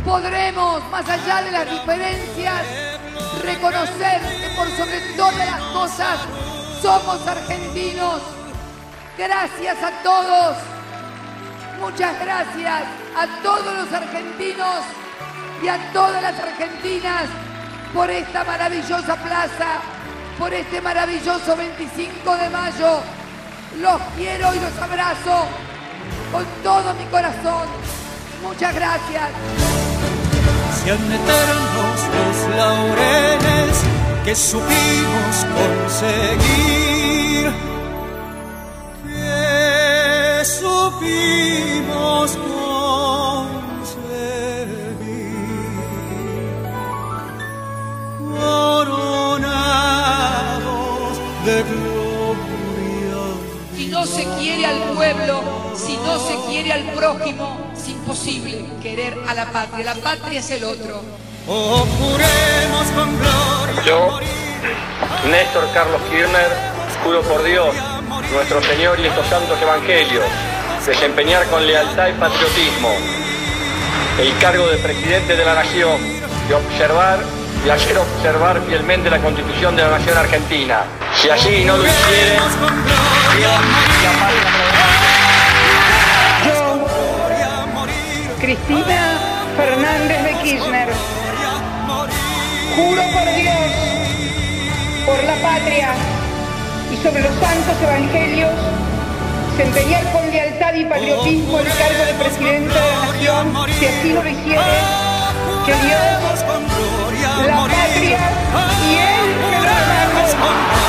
podremos, más allá de las diferencias, reconocer que por sobre todas las cosas somos argentinos. Gracias a todos, muchas gracias a todos los argentinos y a todas las argentinas por esta maravillosa plaza, por este maravilloso 25 de mayo. Los quiero y los abrazo con todo mi corazón. Muchas gracias.
Sean eternos los laureles que supimos conseguir. Que supimos conseguir. Coronados de gloria.
Si no se quiere al pueblo, si no se quiere al prójimo, es imposible querer a la patria. La patria es el otro.
Oh, juremos con gloria.
Yo, Néstor Carlos Kirchner, juro por Dios, nuestro Señor y estos santos evangelios, desempeñar con lealtad y patriotismo el cargo de presidente de la nación, de observar y hacer observar fielmente la constitución de la nación argentina. Si así no lo hiciere,
Yo, Cristina Fernández de Kirchner, juro por Dios, por la patria y sobre los santos evangelios, se con lealtad y patriotismo el cargo de presidente de la nación, si así lo hiciere, que Dios, la patria y él me